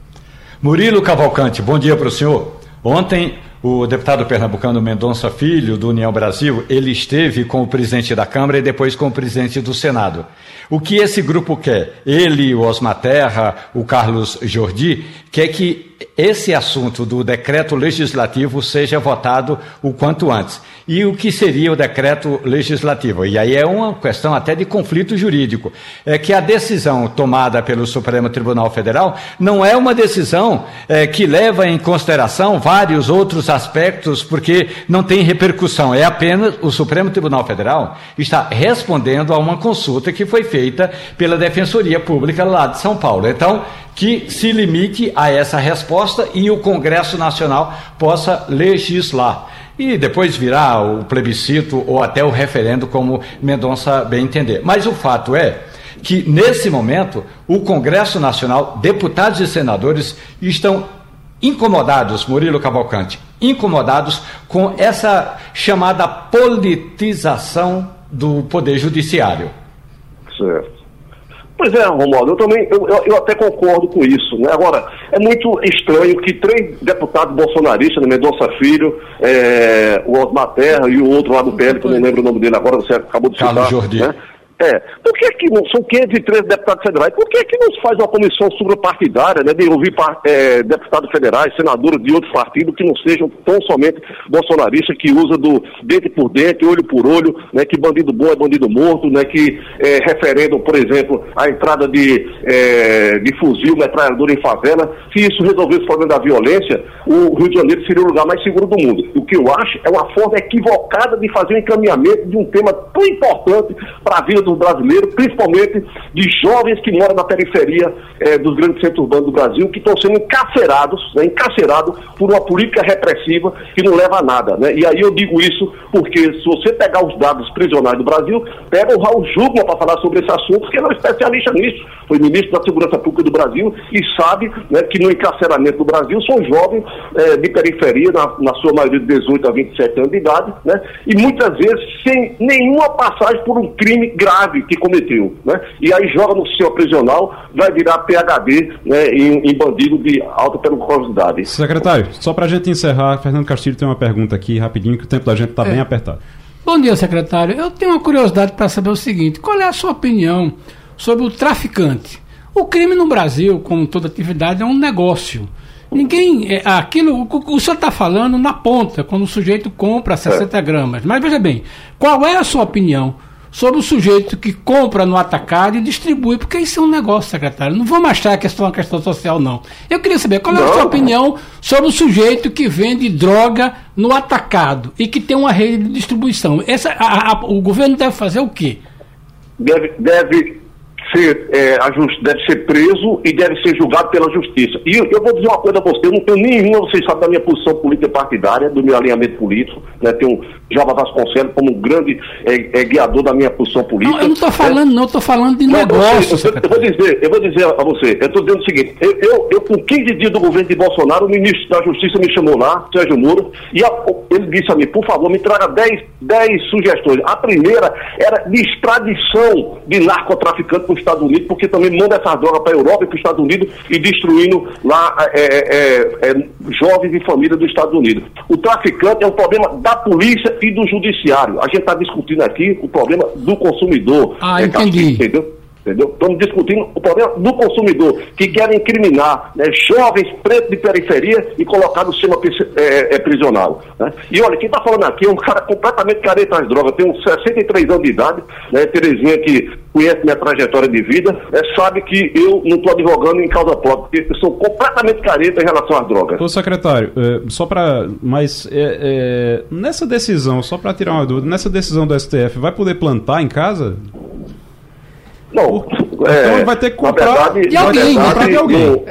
Murilo Cavalcante, bom dia para o senhor. Ontem, o deputado pernambucano Mendonça Filho, do União Brasil, ele esteve com o presidente da Câmara e depois com o presidente do Senado. O que esse grupo quer? Ele, o Osmar Terra, o Carlos Jordi, quer que esse assunto do decreto legislativo seja votado o quanto antes. E o que seria o decreto legislativo? E aí é uma questão até de conflito jurídico. É que a decisão tomada pelo Supremo Tribunal Federal não é uma decisão é, que leva em consideração vários outros aspectos, porque não tem repercussão. É apenas o Supremo Tribunal Federal está respondendo a uma consulta que foi feita pela Defensoria Pública lá de São Paulo. Então, que se limite a essa resposta e o Congresso Nacional possa legislar. E depois virá o plebiscito ou até o referendo, como Mendonça bem entender. Mas o fato é que, nesse momento, o Congresso Nacional, deputados e senadores, estão incomodados, Murilo Cavalcante, incomodados com essa chamada politização do Poder Judiciário. Certo. Pois é, Romualdo, eu também, eu, eu, até concordo com isso. Né? Agora, é muito estranho que três deputados bolsonaristas, né, Mendonça Filho, é, o Osmar Terra e o outro lá do PL, que eu não lembro o nome dele agora, você acabou de citar. Carlos Jordi. Né? É. Por que, que não, são 513 deputados federais, por que, que não se faz uma comissão suprapartidária, né, de ouvir é, deputados federais, senadores de outros partidos que não sejam tão somente bolsonaristas, que usa do dente por dente, olho por olho, né, que bandido bom é bandido morto, né, que é, referendam, por exemplo, a entrada de, é, de fuzil, metralhadora em favela. Se isso resolvesse o problema da violência, o Rio de Janeiro seria o lugar mais seguro do mundo. O que eu acho é uma forma equivocada de fazer um encaminhamento de um tema tão importante para a vida do brasileiro, principalmente de jovens que moram na periferia eh, dos grandes centros urbanos do Brasil, que estão sendo encarcerados, né, encarcerados por uma política repressiva que não leva a nada. Né? E aí eu digo isso porque se você pegar os dados prisionais do Brasil, pega o Raul Jugman para falar sobre esse assunto, porque ele é um especialista nisso. Foi ministro da Segurança Pública do Brasil e sabe né, que no encarceramento do Brasil são jovens eh, de periferia, na, na, sua maioria de 18 a 27 anos de idade, né? e muitas vezes sem nenhuma passagem por um crime grave grave que cometeu, né? E aí joga no sistema prisional, vai virar PHD né, em, em bandido de alta periculosidade. Secretário, só para a gente encerrar, Fernando Castilho tem uma pergunta aqui rapidinho, que o tempo da gente está é. bem apertado. Bom dia, secretário. Eu tenho uma curiosidade para saber o seguinte: qual é a sua opinião sobre o traficante? O crime no Brasil, como toda atividade, é um negócio. Ninguém. É, aquilo, o, o senhor está falando na ponta, quando o sujeito compra 60 é. gramas. Mas veja bem, qual é a sua opinião sobre o sujeito que compra no atacado e distribui, porque isso é um negócio, secretário. Não vamos achar que é só uma questão social, não. Eu queria saber qual é a sua opinião sobre o sujeito que vende droga no atacado e que tem uma rede de distribuição. Essa, a, a, o governo deve fazer o quê? Deve, deve ser, é, deve ser preso e deve ser julgado pela justiça. E eu, eu vou dizer uma coisa a você, eu não tenho nenhuma, vocês sabem da minha posição política partidária, do meu alinhamento político, né? Tenho Java Vasconcelos como um grande é, é, guiador da minha posição política. Não, eu não estou falando, não, estou falando de negócio. Eu, eu, vou dizer, eu vou dizer a você, eu estou dizendo o seguinte, eu, eu, com 15 dias do governo de Bolsonaro, o ministro da Justiça me chamou lá, Sérgio Moro, e a, ele disse a mim, por favor, me traga 10, 10 sugestões. A primeira era de extradição de narcotraficantes para os Estados Unidos, porque também manda essas drogas para a Europa e para os Estados Unidos e destruindo lá é, é, é, jovens e famílias dos Estados Unidos. O traficante é um problema da polícia e do judiciário. A gente está discutindo aqui o problema do consumidor. Ah, entendi. entendeu? Entendeu? Estamos discutindo o problema do consumidor, que querem incriminar né, jovens pretos de periferia e colocar no sistema é, é, prisional. Né? E olha, quem está falando aqui é um cara completamente careta às drogas, tem uns 63 anos de idade, né, Terezinha que conhece minha trajetória de vida, é, sabe que eu não estou advogando em causa própria, porque eu sou completamente careta em relação às drogas. Ô secretário, é, só para. Mas é, é, nessa decisão, só para tirar uma dúvida, nessa decisão do STF, vai poder plantar em casa? Não, é, então vai ter que comprar verdade, de alguém. Verdade, comprar de alguém.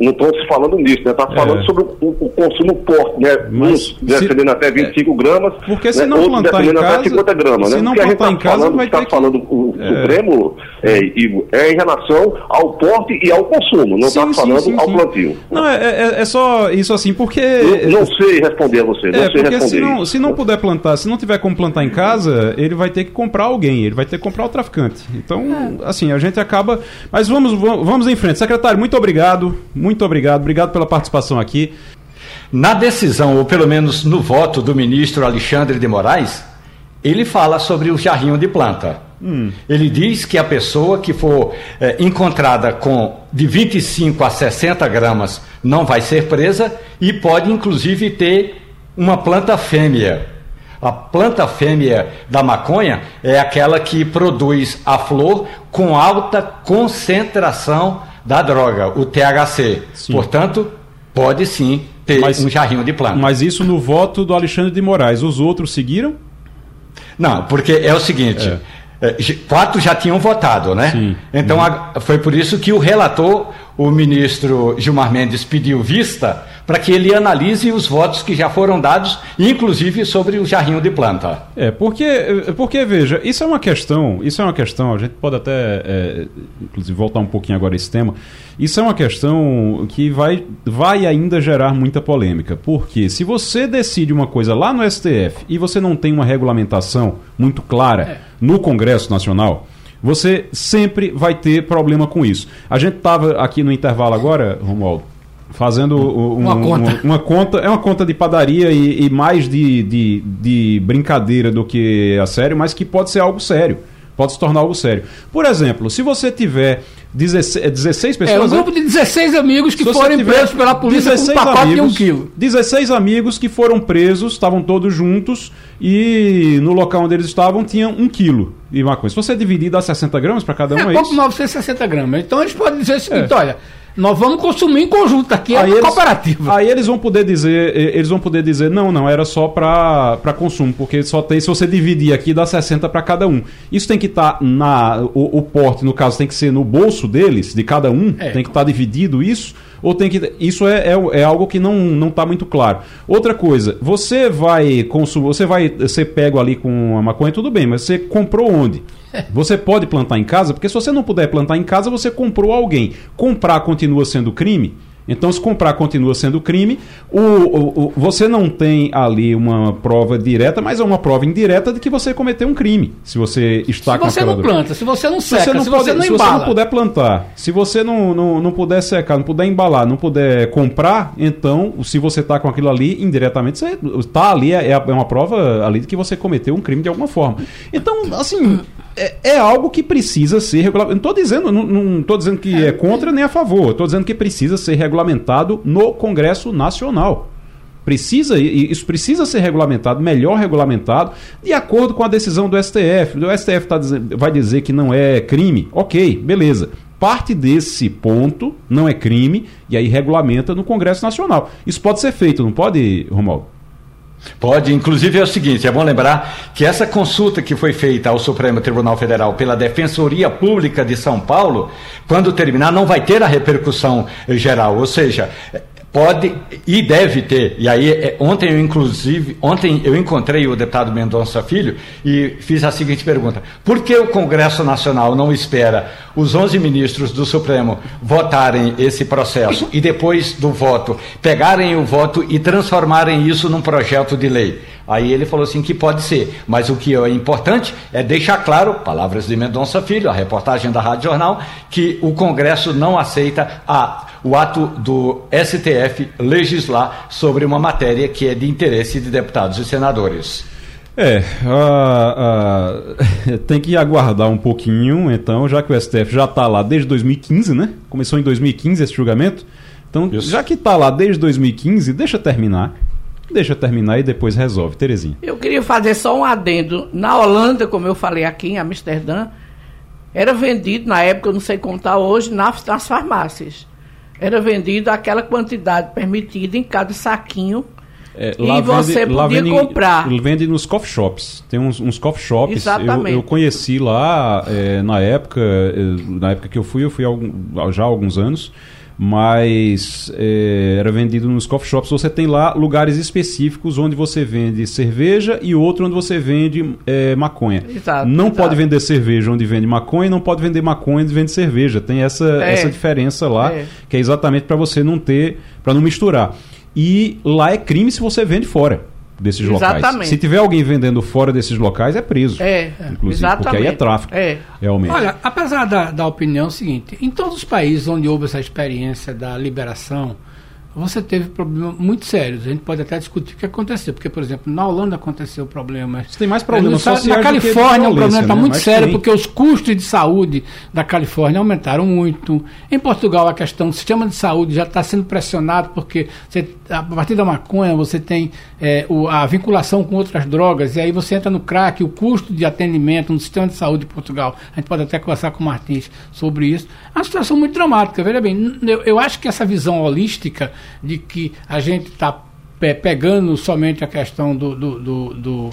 Não estou se falando nisso, né? Está falando é. sobre o, o, consumo porte, né? Mas, Uns defendendo até 25 é. gramas, porque se né? não plantar defendendo em casa, até 50 gramas, se né? não plantar em tá casa, falando, vai ter tá que... falando é. Supremo é, é, em relação ao porte e ao consumo, não está falando sim, ao plantio. Não, é, é, é, só isso assim, porque... Eu não sei responder a você, não é, sei porque responder se não, se não puder plantar, se não tiver como plantar em casa, ele vai ter que comprar alguém, ele vai ter que comprar o traficante. Então, assim, a gente acaba... Mas vamos, vamos em frente. Secretário, muito obrigado, muito obrigado, obrigado pela participação aqui. Na decisão, ou pelo menos no voto do ministro Alexandre de Moraes, ele fala sobre o jarrinho de planta. Hum. Ele diz que a pessoa que for é, encontrada com de 25 a 60 gramas não vai ser presa e pode inclusive ter uma planta fêmea. A planta fêmea da maconha é aquela que produz a flor com alta concentração da droga, o THC. Sim. Portanto, pode sim ter mas, um jarrinho de planta. Mas isso no voto do Alexandre de Moraes. Os outros seguiram? Não, porque é o seguinte. É. é quatro já tinham votado, né? Sim. Então uhum. a, foi por isso que o relator, o ministro Gilmar Mendes, pediu vista para que ele analise os votos que já foram dados, inclusive sobre o jarrinho de planta. É, porque, porque veja, isso é uma questão, isso é uma questão, a gente pode até, é, inclusive, voltar um pouquinho agora a esse tema, isso é uma questão que vai, vai ainda gerar muita polêmica, porque se você decide uma coisa lá no STF e você não tem uma regulamentação muito clara é. no Congresso Nacional, você sempre vai ter problema com isso. A gente estava aqui no intervalo agora, Romualdo, fazendo um, uma, conta. Uma, uma, conta. É uma conta de padaria e, e mais de, de, de, brincadeira do que a sério, mas que pode ser algo sério. Pode se tornar algo sério. Por exemplo, se você tiver 16, 16 pessoas. É, um grupo de 16 amigos que foram presos pela polícia com um pacote amigos, de um quilo. 16 amigos que foram presos, estavam todos juntos e no local onde eles estavam tinha um quilo de maconha. Se você dividir, dá 60 gramas para cada um, é, é isso? 960 gramas. Então eles podem dizer o seguinte: é. olha nós vamos consumir em conjunto aqui, é aí eles, cooperativa. Aí eles vão poder dizer, eles vão poder dizer, não, não, era só para consumo, porque só tem, se você dividir aqui, dá 60 para cada um. Isso tem que estar tá na. O, o, porte, no caso, tem que ser no bolso deles, de cada um, é. tem que estar tá dividido isso, ou tem que. Isso é, é, é algo que não, não está muito claro. Outra coisa, você vai consumir, você vai ser pego ali com a maconha, tudo bem, mas você comprou onde? [LAUGHS] Você pode plantar em casa, porque se você não puder plantar em casa, você comprou alguém. Comprar continua sendo crime? Então, se comprar continua sendo crime, o, o, o, você não tem ali uma prova direta, mas é uma prova indireta de que você cometeu um crime. Se você está se com você não planta, se você não seca, se você não, se pode, você não se você não puder plantar, se você não, não, não puder secar, não puder embalar, não puder comprar, então, se você está com aquilo ali, indiretamente, você está ali, é, é uma prova ali de que você cometeu um crime de alguma forma. Então, assim, é, é, algo que precisa ser regulamentado. Não estou dizendo, não estou dizendo que é, contra nem a favor. Estou dizendo que precisa ser regulamentado no Congresso Nacional. Precisa, isso precisa ser regulamentado, melhor regulamentado, de acordo com a decisão do STF. O STF tá vai dizer que não é crime. Ok, beleza. Parte desse ponto não é crime e aí regulamenta no Congresso Nacional. Isso pode ser feito, não pode, Romualdo? Pode, inclusive é o seguinte, é bom lembrar que essa consulta que foi feita ao Supremo Tribunal Federal pela Defensoria Pública de São Paulo, quando terminar, não vai ter a repercussão geral, ou seja, Pode e deve ter. E aí, é, ontem eu, inclusive, ontem eu encontrei o deputado Mendonça Filho e fiz a seguinte pergunta: por que o Congresso Nacional não espera os 11 ministros do Supremo votarem esse processo e depois do voto pegarem o voto e transformarem isso num projeto de lei? Aí ele falou assim que pode ser, mas o que é importante é deixar claro, palavras de Mendonça Filho, a reportagem da Rádio Jornal, que o Congresso não aceita a, o ato do STF legislar sobre uma matéria que é de interesse de deputados e senadores. É, [LAUGHS] tem que aguardar um pouquinho, então, já que o STF já está lá desde 2015, né? Começou em 2015 esse julgamento. Então, Isso. já que está lá desde 2015, deixa terminar. Deixa terminar e depois resolve. Terezinha. Eu queria fazer só um adendo. Na Holanda, como eu falei aqui, em Amsterdã, era vendido, na época, eu não sei contar hoje, nas, nas farmácias. Era vendido aquela quantidade permitida em cada saquinho É, e você vende, podia vende, comprar. Vende nos coffee shops. Tem uns, uns coffee shops. Exatamente. Eu, eu conheci lá é, na época, é, na época que eu fui, eu fui algum, já há alguns anos mas é, era vendido nos coffee shops. Você tem lá lugares específicos onde você vende cerveja e outro onde você vende é, maconha. Exato, não exato. pode vender cerveja onde vende maconha, não pode vender maconha onde vende cerveja. Tem essa, é. essa diferença lá, é. que é exatamente para você não ter, para não misturar. E lá é crime se você vende fora desses Exatamente. locais. Se tiver alguém vendendo fora desses locais, é preso. É, inclusive, exatamente. porque aí é tráfico. É. Realmente. Olha, apesar da, da opinião é seguinte, em todos os países onde houve essa experiência da liberação, você teve problemas muito sérios. A gente pode até discutir o que aconteceu, porque, por exemplo, na Holanda aconteceu problemas. Você tem mais problemas é, Na Califórnia o problema está né? muito sério, porque os custos de saúde da Califórnia aumentaram muito. Em Portugal, a questão do sistema de saúde já está sendo pressionado, porque você, a partir da maconha você tem é, o, a vinculação com outras drogas, e aí você entra no crack, o custo de atendimento no sistema de saúde de Portugal. A gente pode até conversar com o Martins sobre isso. É uma situação muito dramática. Veja bem, eu, eu acho que essa visão holística de que a gente está pegando somente a questão do, do, do, do,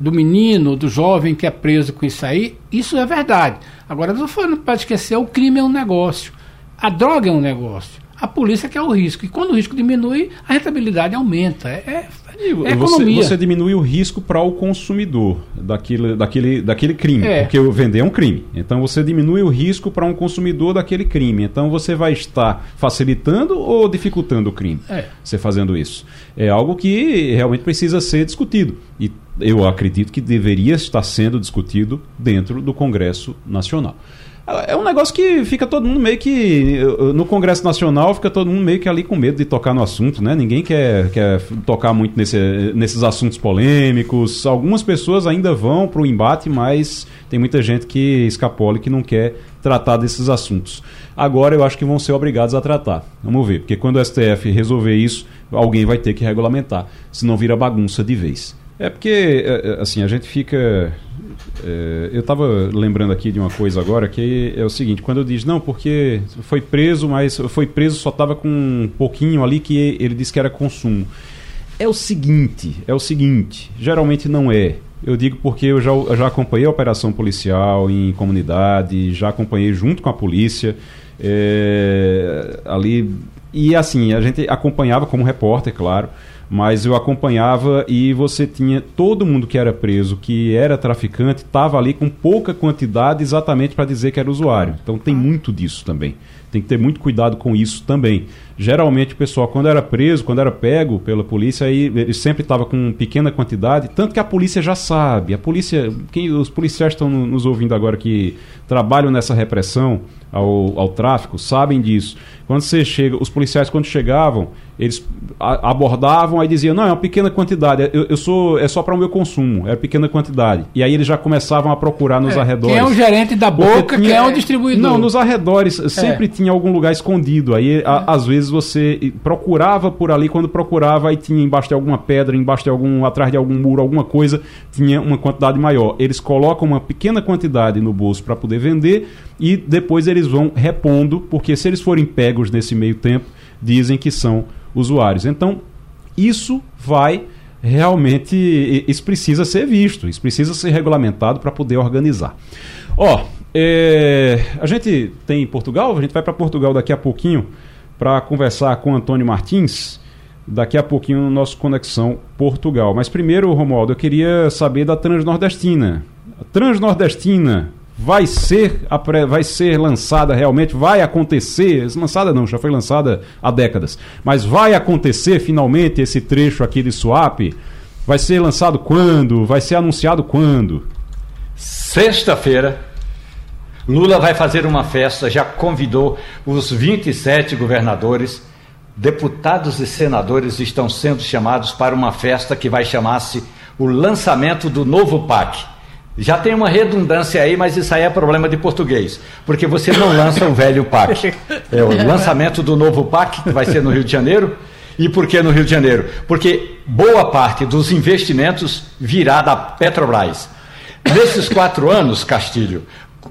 do menino, do jovem que é preso com isso aí, isso é verdade. Agora, não pode esquecer, o crime é um negócio, a droga é um negócio. A polícia quer o risco. E quando o risco diminui, a rentabilidade aumenta. É, é você, você, diminui o risco para o consumidor daquele, daquele, daquele crime, é. porque vender é um crime. Então você diminui o risco para um consumidor daquele crime. Então você vai estar facilitando ou dificultando o crime? É. Você fazendo isso. É algo que realmente precisa ser discutido. E eu acredito que deveria estar sendo discutido dentro do Congresso Nacional. É um negócio que fica todo mundo meio que. No Congresso Nacional fica todo mundo meio que ali com medo de tocar no assunto, né? Ninguém quer, quer tocar muito nesse, nesses assuntos polêmicos. Algumas pessoas ainda vão para o embate, mas tem muita gente que escapola e que não quer tratar desses assuntos. Agora eu acho que vão ser obrigados a tratar. Vamos ver, porque quando o STF resolver isso, alguém vai ter que regulamentar, senão vira bagunça de vez. É porque, é, é, assim, a gente fica. É, eu estava lembrando aqui de uma coisa agora que é o seguinte: quando eu diz, não, porque foi preso, mas foi preso só estava com um pouquinho ali que ele disse que era consumo. É o seguinte: é o seguinte, geralmente não é. Eu digo porque eu já, eu já acompanhei a operação policial em comunidade, já acompanhei junto com a polícia. É, ali. E assim, a gente acompanhava como repórter, claro mas eu acompanhava e você tinha todo mundo que era preso, que era traficante, estava ali com pouca quantidade exatamente para dizer que era usuário. Então tem muito disso também. Tem que ter muito cuidado com isso também. Geralmente o pessoal, quando era preso, quando era pego pela polícia, aí ele sempre estava com pequena quantidade, tanto que a polícia já sabe. A polícia, quem, os policiais estão nos ouvindo agora que trabalham nessa repressão ao, ao tráfico, sabem disso. Quando você chega, os policiais quando chegavam, eles abordavam e diziam, não, é uma pequena quantidade, eu, eu sou, é só para o meu consumo, é pequena quantidade. E aí eles já começavam a procurar nos é, arredores. Quem é o gerente da boca, tinha, quem é o distribuidor. Não, nos arredores é. sempre tinha algum lugar escondido. Aí, a, às vezes, você procurava por ali, quando procurava, aí tinha embaixo de alguma pedra, embaixo de algum, atrás de algum muro, alguma coisa, tinha uma quantidade maior. Eles colocam uma pequena quantidade no bolso para poder vender e depois eles vão repondo, porque se eles forem pegos nesse meio tempo, dizem que são usuários. Então, isso vai realmente. Isso precisa ser visto, isso precisa ser regulamentado para poder organizar. Ó, é, a gente tem Portugal, a gente vai para Portugal daqui a pouquinho para conversar com Antônio Martins. Daqui a pouquinho no nosso Conexão Portugal. Mas primeiro, Romualdo, eu queria saber da Transnordestina. A Transnordestina vai ser, vai ser lançada realmente, vai acontecer, lançada não, já foi lançada há décadas, mas vai acontecer finalmente esse trecho aqui de swap? Vai ser lançado quando? Vai ser anunciado quando? Sexta-feira, Lula vai fazer uma festa, já convidou os 27 governadores, deputados e senadores estão sendo chamados para uma festa que vai chamar-se o lançamento do novo PAC já tem uma redundância aí, mas isso aí é problema de português. Porque você não lança o velho PAC. É o [LAUGHS] lançamento do novo PAC, que vai ser no Rio de Janeiro. E por que no Rio de Janeiro? Porque boa parte dos investimentos virá da Petrobras. Nesses quatro anos, Castilho,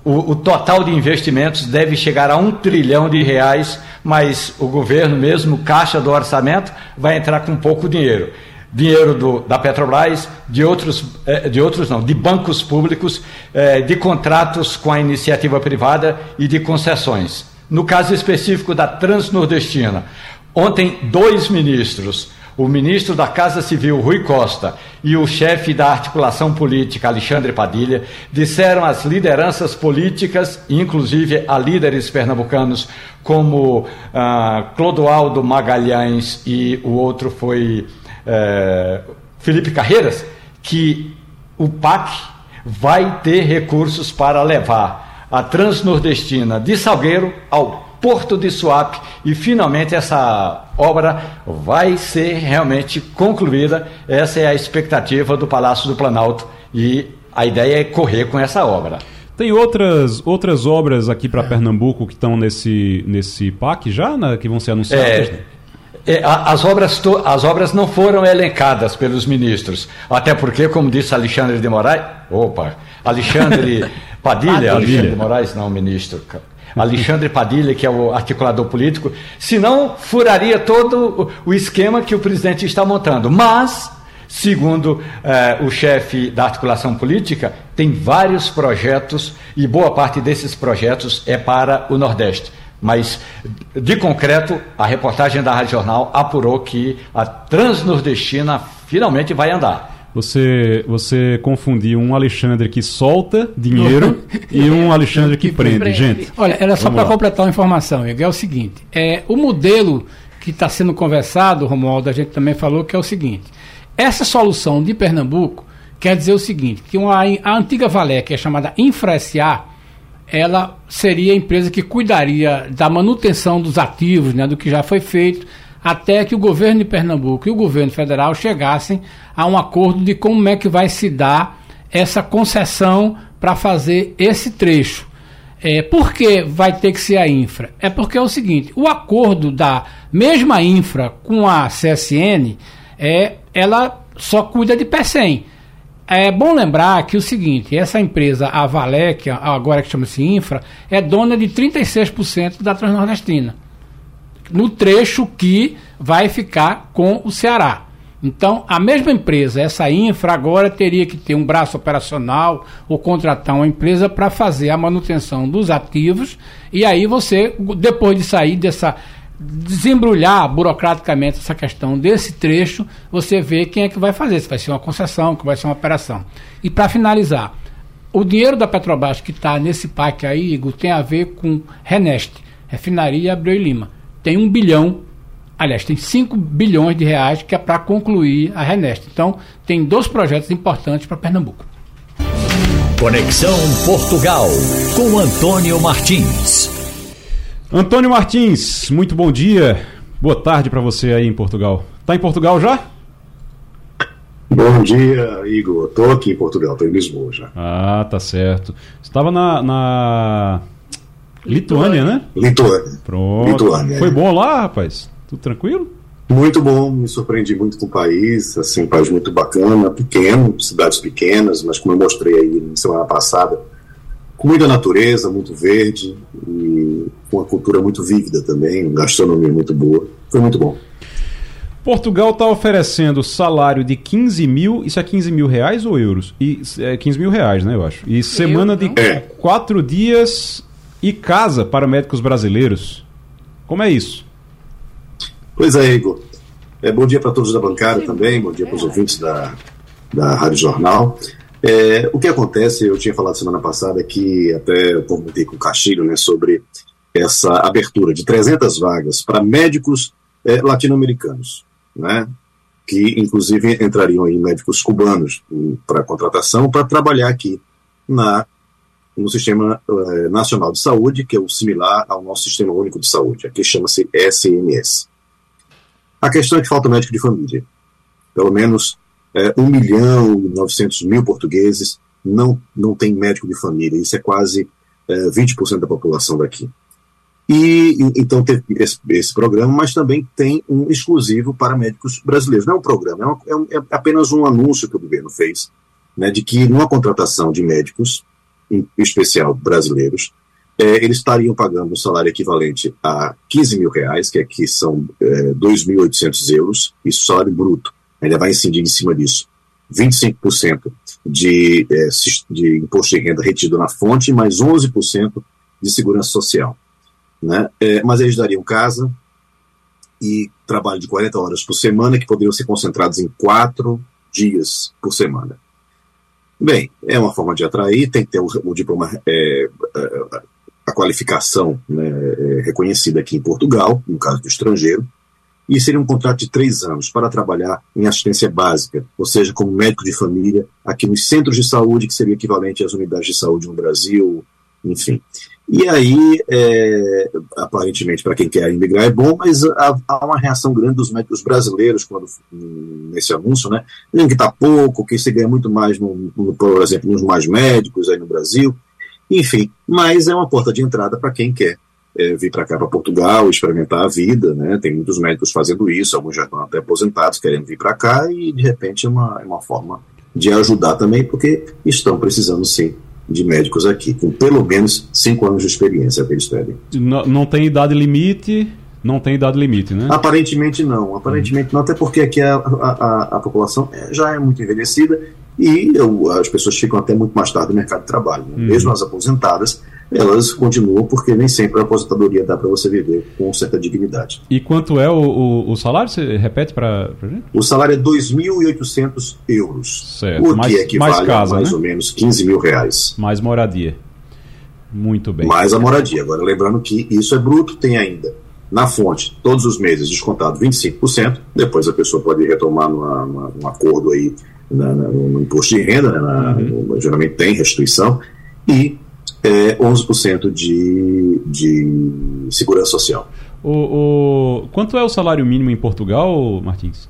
o, o, total de investimentos deve chegar a um trilhão de reais, mas o governo mesmo, caixa do orçamento, vai entrar com pouco dinheiro. Dinheiro do, da Petrobras, de outros, eh, de outros não, de bancos públicos, eh, de contratos com a iniciativa privada e de concessões. No caso específico da Transnordestina, ontem dois ministros, o ministro da Casa Civil, Rui Costa, e o chefe da articulação política, Alexandre Padilha, disseram às lideranças políticas, inclusive a líderes pernambucanos como ah, Clodoaldo Magalhães e o outro foi eh, Felipe Carreiras, que o PAC vai ter recursos para levar a Transnordestina de Salgueiro ao Porto de Suape e finalmente essa obra vai ser realmente concluída. Essa é a expectativa do Palácio do Planalto e a ideia é correr com essa obra. Tem outras, outras obras aqui para Pernambuco que estão nesse, nesse PAC já, né, que vão ser anunciadas? É, é, as, obras as obras não foram elencadas pelos ministros, até porque, como disse Alexandre de Moraes, opa, Alexandre [LAUGHS] Padilha, Padilha. Alexandre de Moraes, não ministro, Alexandre Padilha, que é o articulador político, senão furaria todo o esquema que o presidente está montando. Mas, segundo eh, o chefe da articulação política, tem vários projetos e boa parte desses projetos é para o Nordeste. Mas, de concreto, a reportagem da Rádio Jornal apurou que a Transnordestina finalmente vai andar. Você, você confundiu um Alexandre que solta dinheiro [LAUGHS] e um Alexandre que, que prende. prende. Gente, olha, era só para completar uma informação, Igor, é o seguinte: é, o modelo que está sendo conversado, Romualdo, a gente também falou que é o seguinte: essa solução de Pernambuco quer dizer o seguinte: que uma, a antiga Valé, que é chamada InfraSA, ela seria a empresa que cuidaria da manutenção dos ativos, né, do que já foi feito até que o governo de Pernambuco e o governo federal chegassem a um acordo de como é que vai se dar essa concessão para fazer esse trecho. É, por que vai ter que ser a infra? É porque é o seguinte: o acordo da mesma infra com a CSN, é, ela só cuida de PECEM. É bom lembrar que o seguinte, essa empresa, a Valec, agora que chama-se Infra, é dona de 36% da Transnordestina no trecho que vai ficar com o Ceará. Então, a mesma empresa, essa infra, agora teria que ter um braço operacional ou contratar uma empresa para fazer a manutenção dos ativos. E aí você, depois de sair dessa. Desembrulhar burocraticamente essa questão desse trecho, você vê quem é que vai fazer, se vai ser uma concessão, que vai ser uma operação. E para finalizar, o dinheiro da Petrobras que está nesse PAC aí, Igor, tem a ver com Reneste, Refinaria Abreu e Lima tem um bilhão, aliás, tem 5 bilhões de reais que é para concluir a Renest. Então, tem dois projetos importantes para Pernambuco. Conexão Portugal com Antônio Martins. Antônio Martins, muito bom dia. Boa tarde para você aí em Portugal. Tá em Portugal já? Bom dia, Igor. Estou aqui em Portugal, estou em Lisboa já. Ah, tá certo. Estava na, na Lituânia, né? Lituânia. Pronto. Lituânia. Foi bom lá, rapaz? Tudo tranquilo? Muito bom, me surpreendi muito com o país, assim, um país muito bacana, pequeno, cidades pequenas, mas como eu mostrei aí na semana passada, com muita natureza, muito verde e com uma cultura muito vívida também, uma gastronomia muito boa. Foi muito bom. Portugal está oferecendo salário de 15 mil, isso é 15 mil reais ou euros? E, é 15 mil reais, né, eu acho. E semana de é. quatro dias e casa para médicos brasileiros. Como é isso? Pois é, Igor. É, bom dia para todos da bancada também, bom dia para os ouvintes da, da Rádio Jornal. É, o que acontece, eu tinha falado semana passada que até eu comentei com o Castilho né, sobre essa abertura de 300 vagas para médicos é, latino-americanos, né, que inclusive entrariam aí médicos cubanos para contratação para trabalhar aqui na no Sistema uh, Nacional de Saúde, que é o similar ao nosso Sistema Único de Saúde. Aqui chama-se SNS. A questão é que falta médico de família. Pelo menos é, 1 milhão e 900 mil portugueses não, não tem médico de família. Isso é quase é, 20% da população daqui. E então tem esse, esse, programa, mas também tem um exclusivo para médicos brasileiros. Não é um programa, é, um, é, é apenas um anúncio que o governo fez, né, de que numa contratação de médicos em especial brasileiros, é, eles estariam pagando um salário equivalente a 15 mil reais, que aqui são é, 2.800 euros, isso salário bruto. Ainda vai incidir em cima disso. 25% de, é, de imposto de renda retido na fonte, mais 11% de segurança social. Né? É, mas eles dariam casa e trabalho de 40 horas por semana, que poderiam ser concentrados em quatro dias por semana. Bem, é uma forma de atrair, tem que ter o, o diploma, é, é a qualificação né, é, reconhecida aqui em Portugal, no caso do estrangeiro, e seria um contrato de três anos para trabalhar em assistência básica, ou seja, como médico de família, aqui nos centros de saúde, que seria equivalente às unidades de saúde no Brasil, enfim. E aí, é, aparentemente, para quem quer imigrar é bom, mas há, há, uma reação grande dos médicos brasileiros quando nesse anúncio, né? Dizendo que está pouco, que se ganha muito mais, no, no, por exemplo, nos mais médicos aí no Brasil. Enfim, mas é uma porta de entrada para quem quer é, vir para cá, para Portugal, experimentar a vida, né? Tem muitos médicos fazendo isso, alguns já estão até aposentados, querendo vir para cá, e de repente é uma, é uma forma de ajudar também, porque estão precisando sim de médicos aqui, com pelo menos cinco anos de experiência que eles pedem. Não, não tem idade limite, não tem idade limite, né? Aparentemente não, aparentemente não, até porque aqui a, a, a população já é muito envelhecida e eu, as pessoas ficam até muito mais tarde no mercado de trabalho. Né? Uhum. Mesmo as aposentadas, elas continuam porque nem sempre a aposentadoria dá para você viver com certa dignidade. E quanto é o, o, o salário? Você repete para a gente? O salário é 2.800 euros. Certo. O mais, que equivale mais casa, a mais né? ou menos 15 mil reais. Mais moradia. Muito bem. Mais a moradia. Agora, lembrando que isso é bruto, tem ainda na fonte, todos os meses descontado 25%, depois a pessoa pode retomar numa, numa, num acordo aí na, na, no imposto de renda, né, na, uhum. geralmente tem restituição, e é, 11% de, de segurança social. O, o, quanto é o salário mínimo em Portugal, Martins?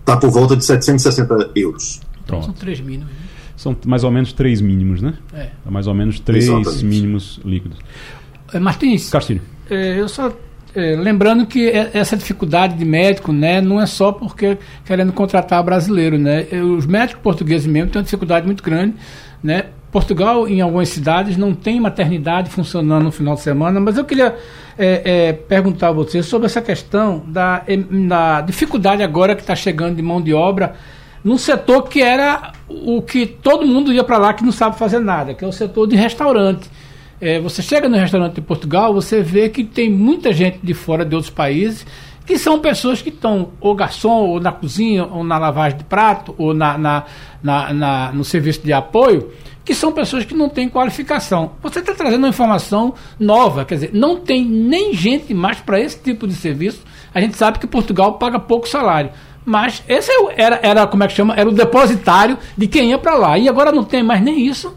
Está por volta de 760 euros. Pronto. São três mínimos. Né? São mais ou menos três mínimos, né? É. é mais ou menos três Exatamente. mínimos líquidos. É, Martins, Castilho. É, eu só é, lembrando que essa dificuldade de médico né, não é só porque querendo contratar brasileiro. Né? Os médicos portugueses mesmo têm uma dificuldade muito grande. Né? Portugal, em algumas cidades, não tem maternidade funcionando no final de semana, mas eu queria é, é, perguntar a você sobre essa questão da, da dificuldade agora que está chegando de mão de obra num setor que era o que todo mundo ia para lá que não sabe fazer nada, que é o setor de restaurante. É, você chega no restaurante de Portugal, você vê que tem muita gente de fora de outros países que são pessoas que estão ou garçom, ou na cozinha, ou na lavagem de prato, ou na, na, na, na no serviço de apoio, que são pessoas que não têm qualificação. Você está trazendo uma informação nova, quer dizer, não tem nem gente mais para esse tipo de serviço. A gente sabe que Portugal paga pouco salário. Mas esse é era, era, como é que chama? Era o depositário de quem ia para lá. E agora não tem mais nem isso.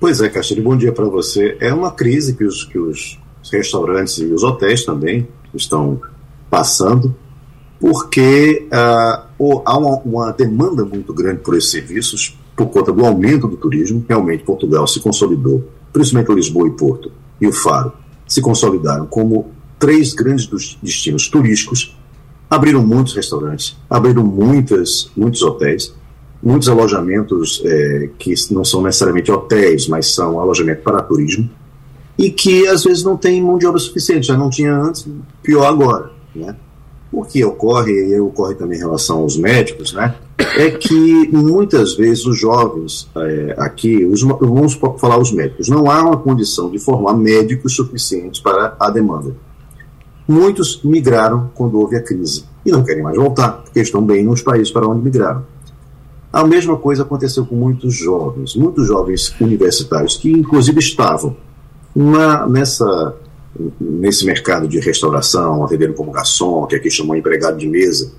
Pois é, Castilho, bom dia para você. É uma crise que os, que os restaurantes e os hotéis também estão passando, porque uh, há uma, uma, demanda muito grande por esses serviços por conta do aumento do turismo. Realmente, Portugal se consolidou, principalmente Lisboa e Porto e o Faro, se consolidaram como três grandes destinos turísticos. Abriram muitos restaurantes, abriram muitas, muitos hotéis muitos alojamentos é, que não são necessariamente hotéis, mas são alojamento para turismo, e que às vezes não tem mão de obra suficiente, já não tinha antes, pior agora. Né? O que ocorre, e ocorre também em relação aos médicos, né, é que muitas vezes os jovens é, aqui, os, vamos falar os médicos, não há uma condição de formar médicos suficientes para a demanda. Muitos migraram quando houve a crise e não querem mais voltar, porque estão bem nos países para onde migraram. A mesma coisa aconteceu com muitos jovens, muitos jovens universitários que inclusive estavam na, nessa, nesse mercado de restauração, atendendo como garçom, que aqui chamam empregado de mesa,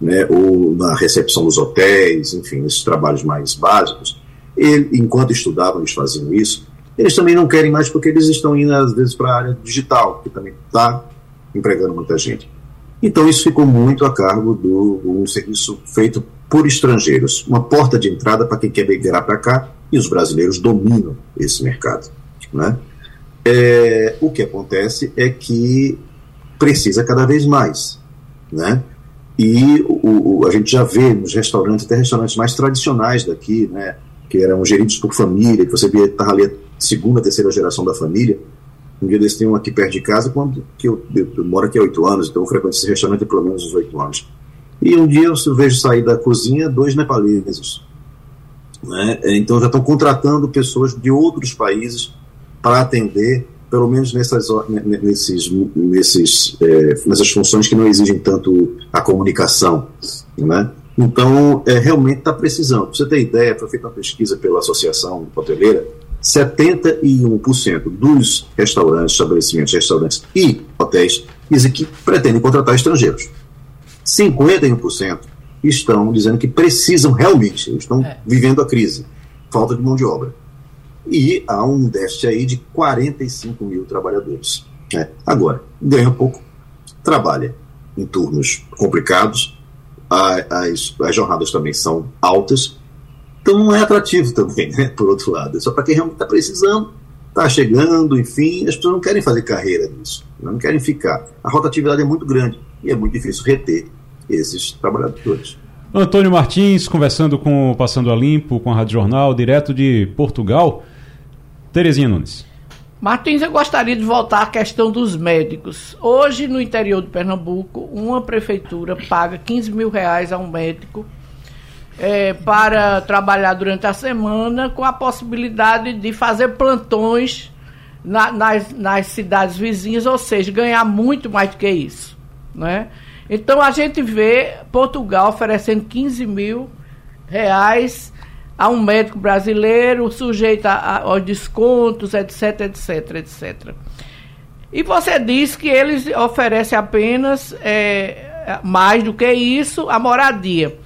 né, ou na recepção dos hotéis, enfim, esses trabalhos mais básicos. Ele, enquanto estudavam, eles faziam isso. Eles também não querem mais porque eles estão indo às vezes para a área digital, que também está empregando muita gente. Então isso ficou muito a cargo do um serviço feito por estrangeiros, uma porta de entrada para quem quer migrar para cá, e os brasileiros dominam esse mercado. Né? É, o que acontece é que precisa cada vez mais. Né? E o, o, a gente já vê nos restaurantes, até restaurantes mais tradicionais daqui, né, que eram geridos por família, que você via estava ali a segunda, terceira geração da família. Um dia desse tem um aqui perto de casa, quando, que eu, eu, eu moro aqui há oito anos, então eu frequento esse restaurante pelo menos uns oito anos. E um dia eu vejo sair da cozinha dois nepaleses. Né? Então já estão contratando pessoas de outros países para atender, pelo menos nessas, nesses, nesses, é, nessas funções que não exigem tanto a comunicação. Né? Então, é, realmente está precisando. Para você ter ideia, foi feita uma pesquisa pela Associação Hoteleira, 71% dos restaurantes, estabelecimentos, restaurantes e hotéis dizem que pretendem contratar estrangeiros. 51% estão dizendo que precisam realmente, estão é. vivendo a crise, falta de mão de obra. E há um déficit aí de 45 mil trabalhadores. É. Agora, ganha pouco, trabalha em turnos complicados, as, as jornadas também são altas, então não é atrativo também, né, por outro lado. É só para quem realmente está precisando, está chegando, enfim, as pessoas não querem fazer carreira nisso, não querem ficar. A rotatividade é muito grande e é muito difícil reter esses trabalhadores. Antônio Martins, conversando com Passando a Limpo, com a Rádio Jornal, direto de Portugal. Terezinha Nunes. Martins, eu gostaria de voltar à questão dos médicos. Hoje, no interior de Pernambuco, uma prefeitura paga 15 mil reais a um médico é, para trabalhar durante a semana, com a possibilidade de fazer plantões na, nas, nas cidades vizinhas, ou seja, ganhar muito mais do que isso. Né? Então, a gente vê Portugal oferecendo 15 mil reais a um médico brasileiro, sujeito a, a, aos descontos, etc, etc, etc. E você diz que eles oferecem apenas é, mais do que isso, a moradia.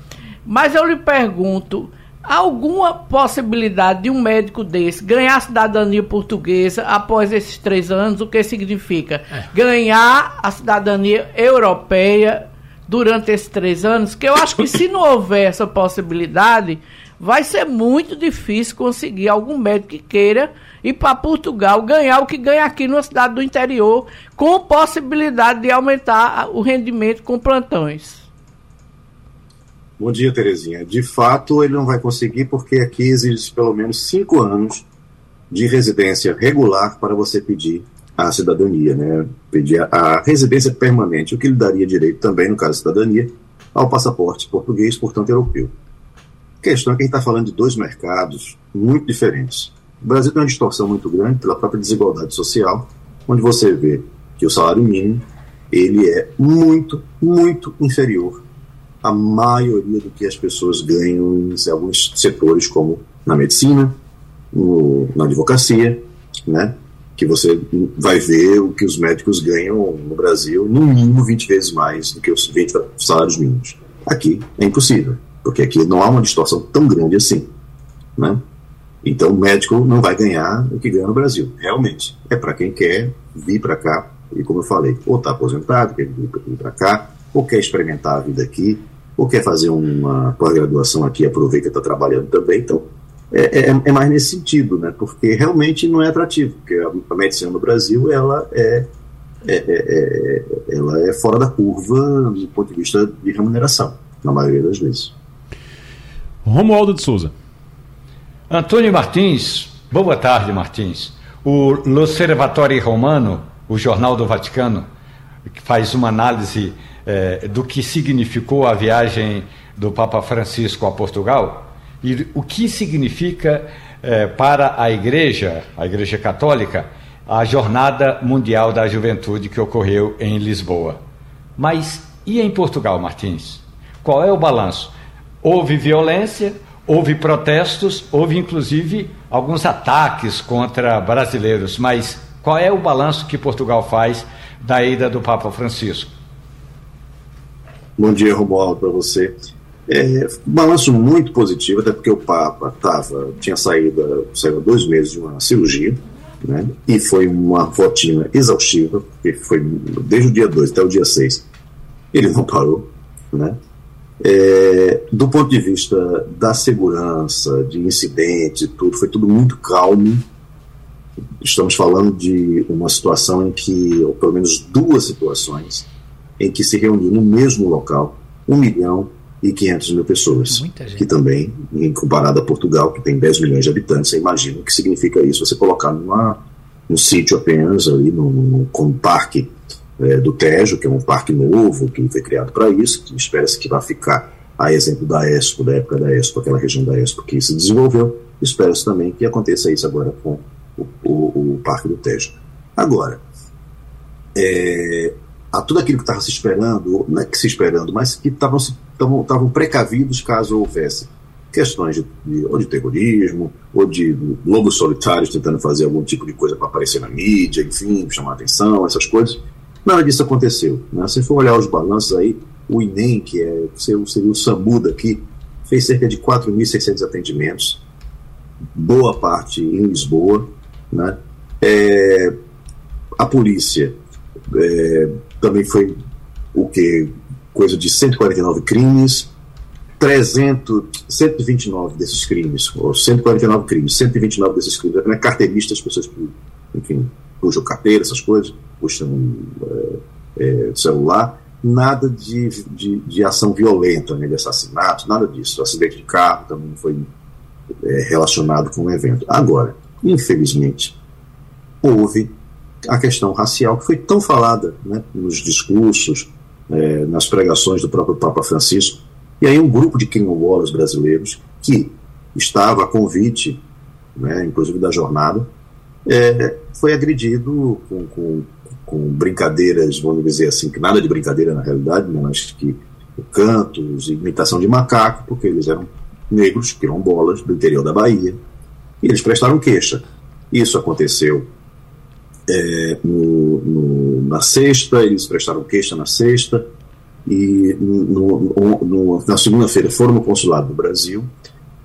Mas eu lhe pergunto, alguma possibilidade de um médico desse ganhar cidadania portuguesa após esses três anos? O que significa? É. Ganhar a cidadania europeia durante esses três anos? Que eu acho que se não houver essa possibilidade, vai ser muito difícil conseguir algum médico que queira ir para Portugal ganhar o que ganha aqui numa cidade do interior, com possibilidade de aumentar o rendimento com plantões. Bom dia, Terezinha. De fato, ele não vai conseguir porque aqui exige pelo menos cinco anos de residência regular para você pedir a cidadania, né? Pedir a, residência permanente, o que lhe daria direito também, no caso da cidadania, ao passaporte português, portanto europeu questão é que a gente está falando de dois mercados muito diferentes. O Brasil tem uma distorção muito grande pela própria desigualdade social, onde você vê que o salário mínimo ele é muito, muito inferior à maioria do que as pessoas ganham em alguns setores, como na medicina, no, na advocacia, né? que você vai ver o que os médicos ganham no Brasil, no mínimo 20 vezes mais do que os 20 salários mínimos. Aqui é impossível porque aqui não há uma distorção tão grande assim, né? Então o médico não vai ganhar o que ganha no Brasil, realmente. É para quem quer vir para cá, e como eu falei, ou está aposentado, quer vir para cá, ou quer experimentar a vida aqui, ou quer fazer uma pós-graduação aqui, aproveita está trabalhando também. Então, é, é, é, mais nesse sentido, né? Porque realmente não é atrativo, porque a, a medicina no Brasil, ela é, é, é, é, ela é fora da curva do ponto de vista de remuneração, na maioria das vezes. Romualdo de Souza. Antônio Martins, boa tarde, Martins. O L'Osservatore Romano, o jornal do Vaticano, faz uma análise eh, do que significou a viagem do Papa Francisco a Portugal e o que significa eh, para a Igreja, a Igreja Católica, a Jornada Mundial da Juventude que ocorreu em Lisboa. Mas e em Portugal, Martins? Qual é o balanço? Houve violência, houve protestos, houve inclusive alguns ataques contra brasileiros. Mas qual é o balanço que Portugal faz da ida do Papa Francisco? Bom dia, Romualdo, para você. É, um balanço muito positivo, até porque o Papa tava, tinha saído, saiu dois meses de uma cirurgia, né, e foi uma rotina exaustiva, porque foi desde o dia 2 até o dia 6, ele não parou, né, é, do ponto de vista da segurança, de incidentes e tudo, foi tudo muito calmo. Estamos falando de uma situação em que, ou pelo menos duas situações, em que se reuniu no mesmo local 1 milhão e e 500 mil pessoas. Que também, em comparado a Portugal, que tem 10 milhões de habitantes, você imagina o que significa isso você colocar numa, num sítio apenas ali, no, como parque é, do Tejo, que é um parque novo, que foi criado para isso, que espera-se que vai ficar a exemplo da Expo, da época da Expo, aquela região da Expo que se desenvolveu, espera-se também que aconteça isso agora com o, o, o Parque do Tejo. Agora, é, a tudo aquilo que estava se esperando, não é que se esperando, mas que estavam precavidos caso houvesse questões de, de, ou de terrorismo, ou de lobos solitários tentando fazer algum tipo de coisa para aparecer na mídia, enfim, chamar atenção, essas coisas. Nada disso aconteceu. Né? Se for olhar os balanços aí, o INEM, que é, seria o SAMU daqui, fez cerca de 4.600 atendimentos, boa parte em Lisboa. Né? É, a polícia é, também foi o que? Coisa de 149 crimes, 300, 129 desses crimes, ou 149 crimes, 129 desses crimes, é carteirista, as pessoas que, enfim, puxam carteira, essas coisas, puxam é, é, celular, nada de, de, de, ação violenta, né, de assassinato, nada disso. O acidente de carro também foi é, relacionado com o evento. Agora, infelizmente, houve a questão racial, que foi tão falada né, nos discursos, é, nas pregações do próprio Papa Francisco. E aí um grupo de quilombolas brasileiros, que estava a convite, né, inclusive da jornada, é, foi agredido com, com, com, brincadeiras, vamos dizer assim, que nada de brincadeira na realidade, né, mas que cantos, imitação de macaco, porque eles eram negros, quilombolas, do interior da Bahia, e eles prestaram queixa. Isso aconteceu é, no, no, na sexta, eles prestaram queixa na sexta, e no, na segunda-feira foram no consulado do Brasil.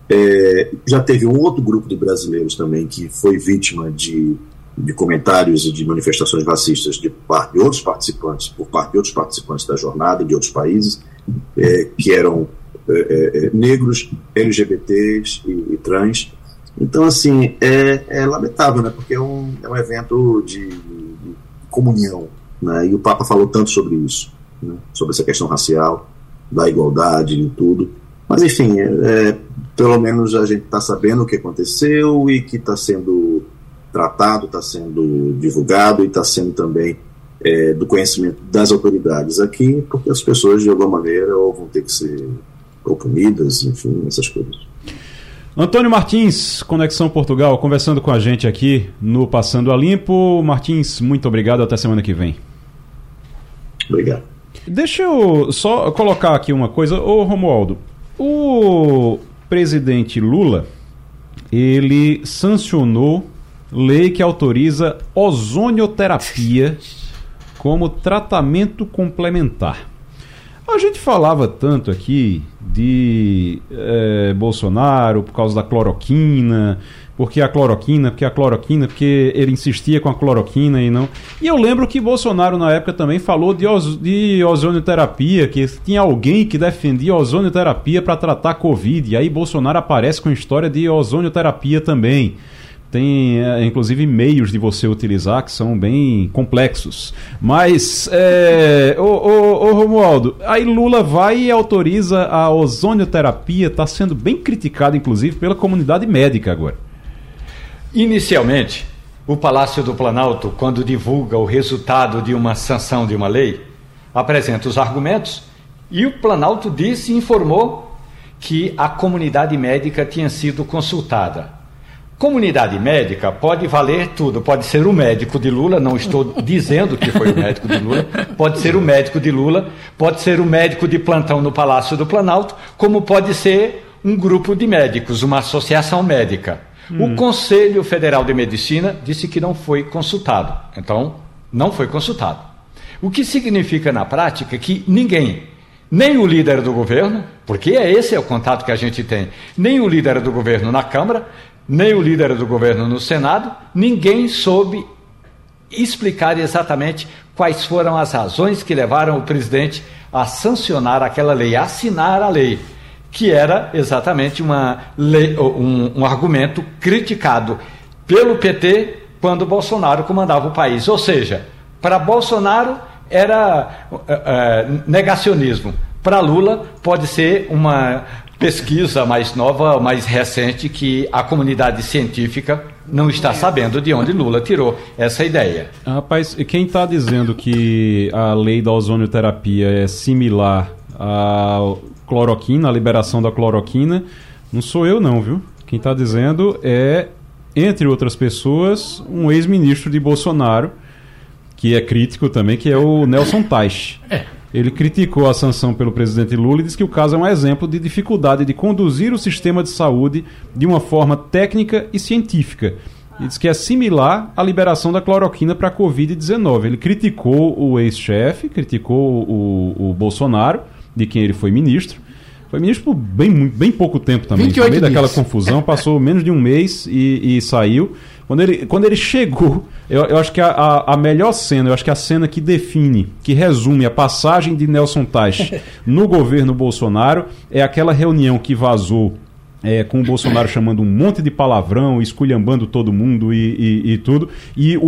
É, já teve um outro grupo de brasileiros também que foi vítima de, de comentários e de manifestações racistas de de outros participantes, por parte de outros participantes da jornada de outros países, é, que eram é, é negros, LGBTs e, e trans, então, assim, é, é lamentável, né? Porque é um, é um evento de, de comunhão, né? E o Papa falou tanto sobre isso, né? sobre essa questão racial, da igualdade e tudo. Mas, enfim, é, é pelo menos a gente está sabendo o que aconteceu e que está sendo tratado, está sendo divulgado e está sendo também é, do conhecimento das autoridades aqui, porque as pessoas, de alguma maneira, ou vão ter que ser oprimidas, enfim, essas coisas. Antônio Martins, Conexão Portugal, conversando com a gente aqui no Passando a Limpo. Martins, muito obrigado, até semana que vem. Obrigado. Deixa eu só colocar aqui uma coisa. Ô Romualdo, o presidente Lula, ele sancionou lei que autoriza ozonioterapia como tratamento complementar. A gente falava tanto aqui de é, Bolsonaro por causa da cloroquina, porque a cloroquina, porque a cloroquina, porque ele insistia com a cloroquina e não. E eu lembro que Bolsonaro na época também falou de, oz, de ozonioterapia, que tinha alguém que defendia ozonioterapia para tratar Covid. E aí Bolsonaro aparece com a história de ozonioterapia também. Tem, é, inclusive, meios de você utilizar que são bem complexos. Mas, é, ô, ô, ô, Romualdo, aí Lula vai e autoriza a ozonioterapia, está sendo bem criticado, inclusive, pela comunidade médica agora. Inicialmente, o Palácio do Planalto, quando divulga o resultado de uma sanção de uma lei, apresenta os argumentos e o Planalto disse e informou que a comunidade médica tinha sido consultada. Comunidade médica pode valer tudo. Pode ser o médico de Lula, não estou dizendo que foi o médico de Lula. Pode ser o médico de Lula, pode ser o médico de plantão no Palácio do Planalto, como pode ser um grupo de médicos, uma associação médica. Hum. O Conselho Federal de Medicina disse que não foi consultado. Então, não foi consultado. O que significa na prática que ninguém, nem o líder do governo, porque esse é o contato que a gente tem, nem o líder do governo na Câmara, nem o líder do governo no Senado, ninguém soube explicar exatamente quais foram as razões que levaram o presidente a sancionar aquela lei, a assinar a lei, que era exatamente uma lei, um, um argumento criticado pelo PT quando Bolsonaro comandava o país. Ou seja, para Bolsonaro era uh, negacionismo, Para Lula, pode ser uma pesquisa mais nova, mais recente, que a comunidade científica não está sabendo de onde Lula tirou essa ideia. Rapaz, quem está dizendo que a lei da ozonioterapia é similar à cloroquina, a liberação da cloroquina, não sou eu não, viu? Quem está dizendo é, entre outras pessoas, um ex-ministro de Bolsonaro, que é crítico também, que é o Nelson Teich. É. Ele criticou a sanção pelo presidente Lula e disse que o caso é um exemplo de dificuldade de conduzir o sistema de saúde de uma forma técnica e científica. Ele disse que é similar à liberação da cloroquina para a Covid-19. Ele criticou o ex-chefe, criticou o, o Bolsonaro, de quem ele foi ministro. Foi ministro por bem, bem pouco tempo também. No meio daquela confusão, passou menos de um mês e, e saiu. Quando ele, quando ele chegou, eu, eu acho que a, a, melhor cena, eu acho que a cena que define, que resume a passagem de Nelson Teich [LAUGHS] no governo Bolsonaro é aquela reunião que vazou é, com o Bolsonaro [COUGHS] chamando um monte de palavrão, esculhambando todo mundo e, e, e tudo. E o,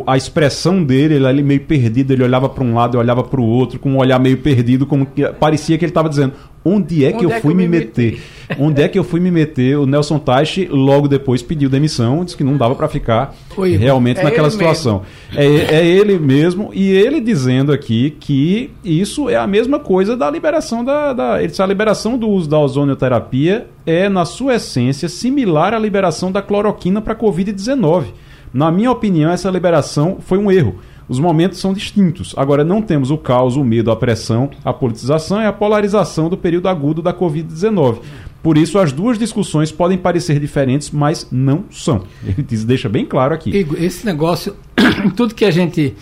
o, a expressão dele, ele ali meio perdido, ele olhava para um lado e olhava para o outro, com um olhar meio perdido, como que parecia que ele estava dizendo: onde é que Onde eu é fui que eu me meter? meter? Onde é que eu fui me meter? O Nelson Teich logo depois pediu demissão, disse que não dava para ficar Foi, realmente é naquela situação. É, é, ele mesmo, e ele dizendo aqui que isso é a mesma coisa da liberação da. da ele disse, a liberação do uso da ozonioterapia é, na sua essência, similar à liberação da cloroquina para a Covid-19. Na minha opinião, essa liberação foi um erro os momentos são distintos. Agora, não temos o caos, o medo, a pressão, a politização e a polarização do período agudo da Covid-19. Por isso, as duas discussões podem parecer diferentes, mas não são. Ele diz, deixa bem claro aqui. Esse negócio, [CLEARS THROAT] tudo que a gente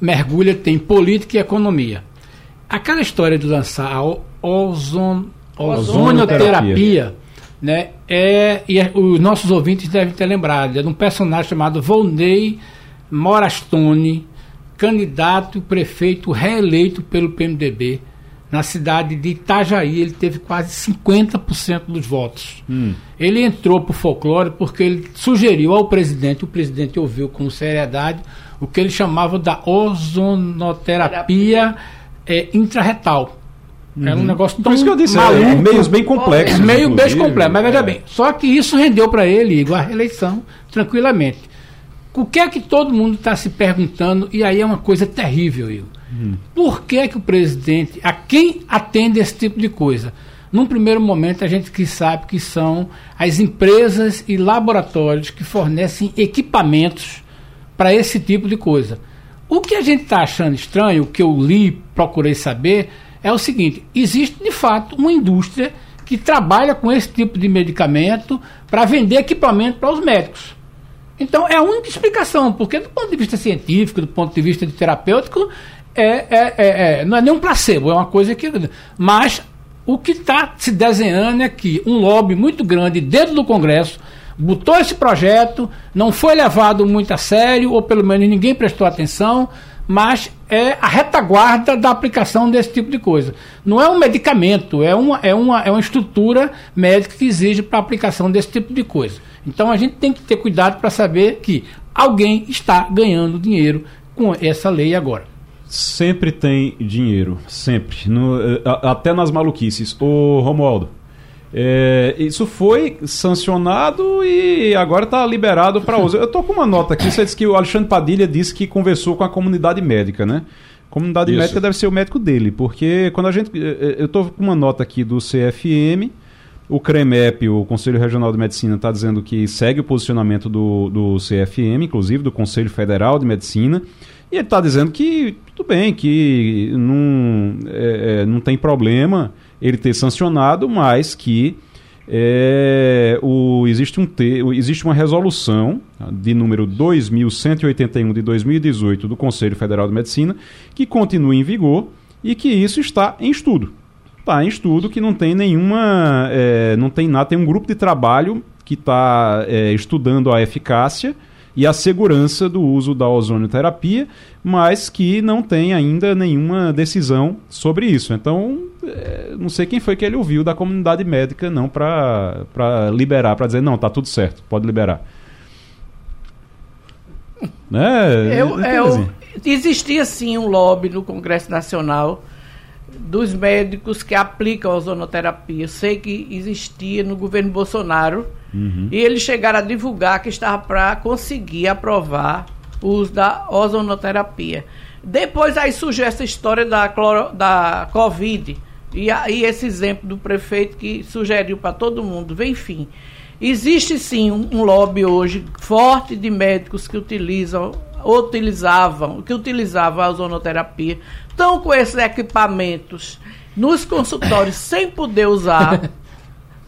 mergulha tem política e economia. Aquela história de lançar a ozon, ozonioterapia, né, é, e é, os nossos ouvintes devem ter lembrado, é de um personagem chamado Volney Morastone, candidato prefeito reeleito pelo PMDB na cidade de Itajaí. Ele teve quase 50% dos votos. Hum. Ele entrou para o folclore porque ele sugeriu ao presidente, o presidente ouviu com seriedade, o que ele chamava da ozonoterapia é, intrarretal. Uhum. Era um negócio tão Por isso que eu disse, maluco, é, meios bem complexos. Meio bem complexo, mas veja é. bem. Só que isso rendeu para ele, Igor, a reeleição tranquilamente. O que é que todo mundo está se perguntando, e aí é uma coisa terrível, Igor. Hum. Por que é que o presidente, a quem atende esse tipo de coisa? Num primeiro momento, a gente que sabe que são as empresas e laboratórios que fornecem equipamentos para esse tipo de coisa. O que a gente está achando estranho, o que eu li, procurei saber, é o seguinte: existe de fato uma indústria que trabalha com esse tipo de medicamento para vender equipamento para os médicos. Então é a única explicação, porque do ponto de vista científico, do ponto de vista de terapêutico, é, é, é, é não é nem um placebo, é uma coisa que. Mas o que está se desenhando é que um lobby muito grande dentro do Congresso botou esse projeto, não foi levado muito a sério, ou pelo menos ninguém prestou atenção, mas é a retaguarda da aplicação desse tipo de coisa. Não é um medicamento, é uma, é uma, é uma estrutura médica que exige para a aplicação desse tipo de coisa. Então a gente tem que ter cuidado para saber que alguém está ganhando dinheiro com essa lei agora. Sempre tem dinheiro, sempre. No, eh, até nas maluquices. Ô Romualdo, é, isso foi sancionado e agora está liberado para uso. Eu estou com uma nota aqui, você disse que o Alexandre Padilha disse que conversou com a comunidade médica, né? comunidade isso. médica deve ser o médico dele, porque quando a gente. Eh, eh, eu estou com uma nota aqui do CFM o CREMEP, o Conselho Regional de Medicina, está dizendo que segue o posicionamento do, do CFM, inclusive do Conselho Federal de Medicina, e ele está dizendo que tudo bem, que não, é, é, não tem problema ele ter sancionado, mas que é, o, existe, um te, existe uma resolução de número 2181 de 2018 do Conselho Federal de Medicina que continua em vigor e que isso está em estudo. Está em estudo que não tem nenhuma. É, não tem nada, tem um grupo de trabalho que está é, estudando a eficácia e a segurança do uso da ozonioterapia, mas que não tem ainda nenhuma decisão sobre isso. Então, não sei quem foi que ele ouviu da comunidade médica, não, para liberar, para dizer, não, tá tudo certo, pode liberar. Né? Eu, eu, existia sim um lobby no Congresso Nacional dos médicos que aplicam a ozonoterapia. Eu sei que existia no governo Bolsonaro uhum. e eles chegaram a divulgar que estava para conseguir aprovar o uso da ozonoterapia. Depois aí surgiu essa história da, cloro, da Covid e aí esse exemplo do prefeito que sugeriu para todo mundo. Enfim, existe sim um, um lobby hoje forte de médicos que utilizam utilizavam, que utilizavam a ozonoterapia, estão com esses equipamentos nos consultórios [COUGHS] sem poder usar.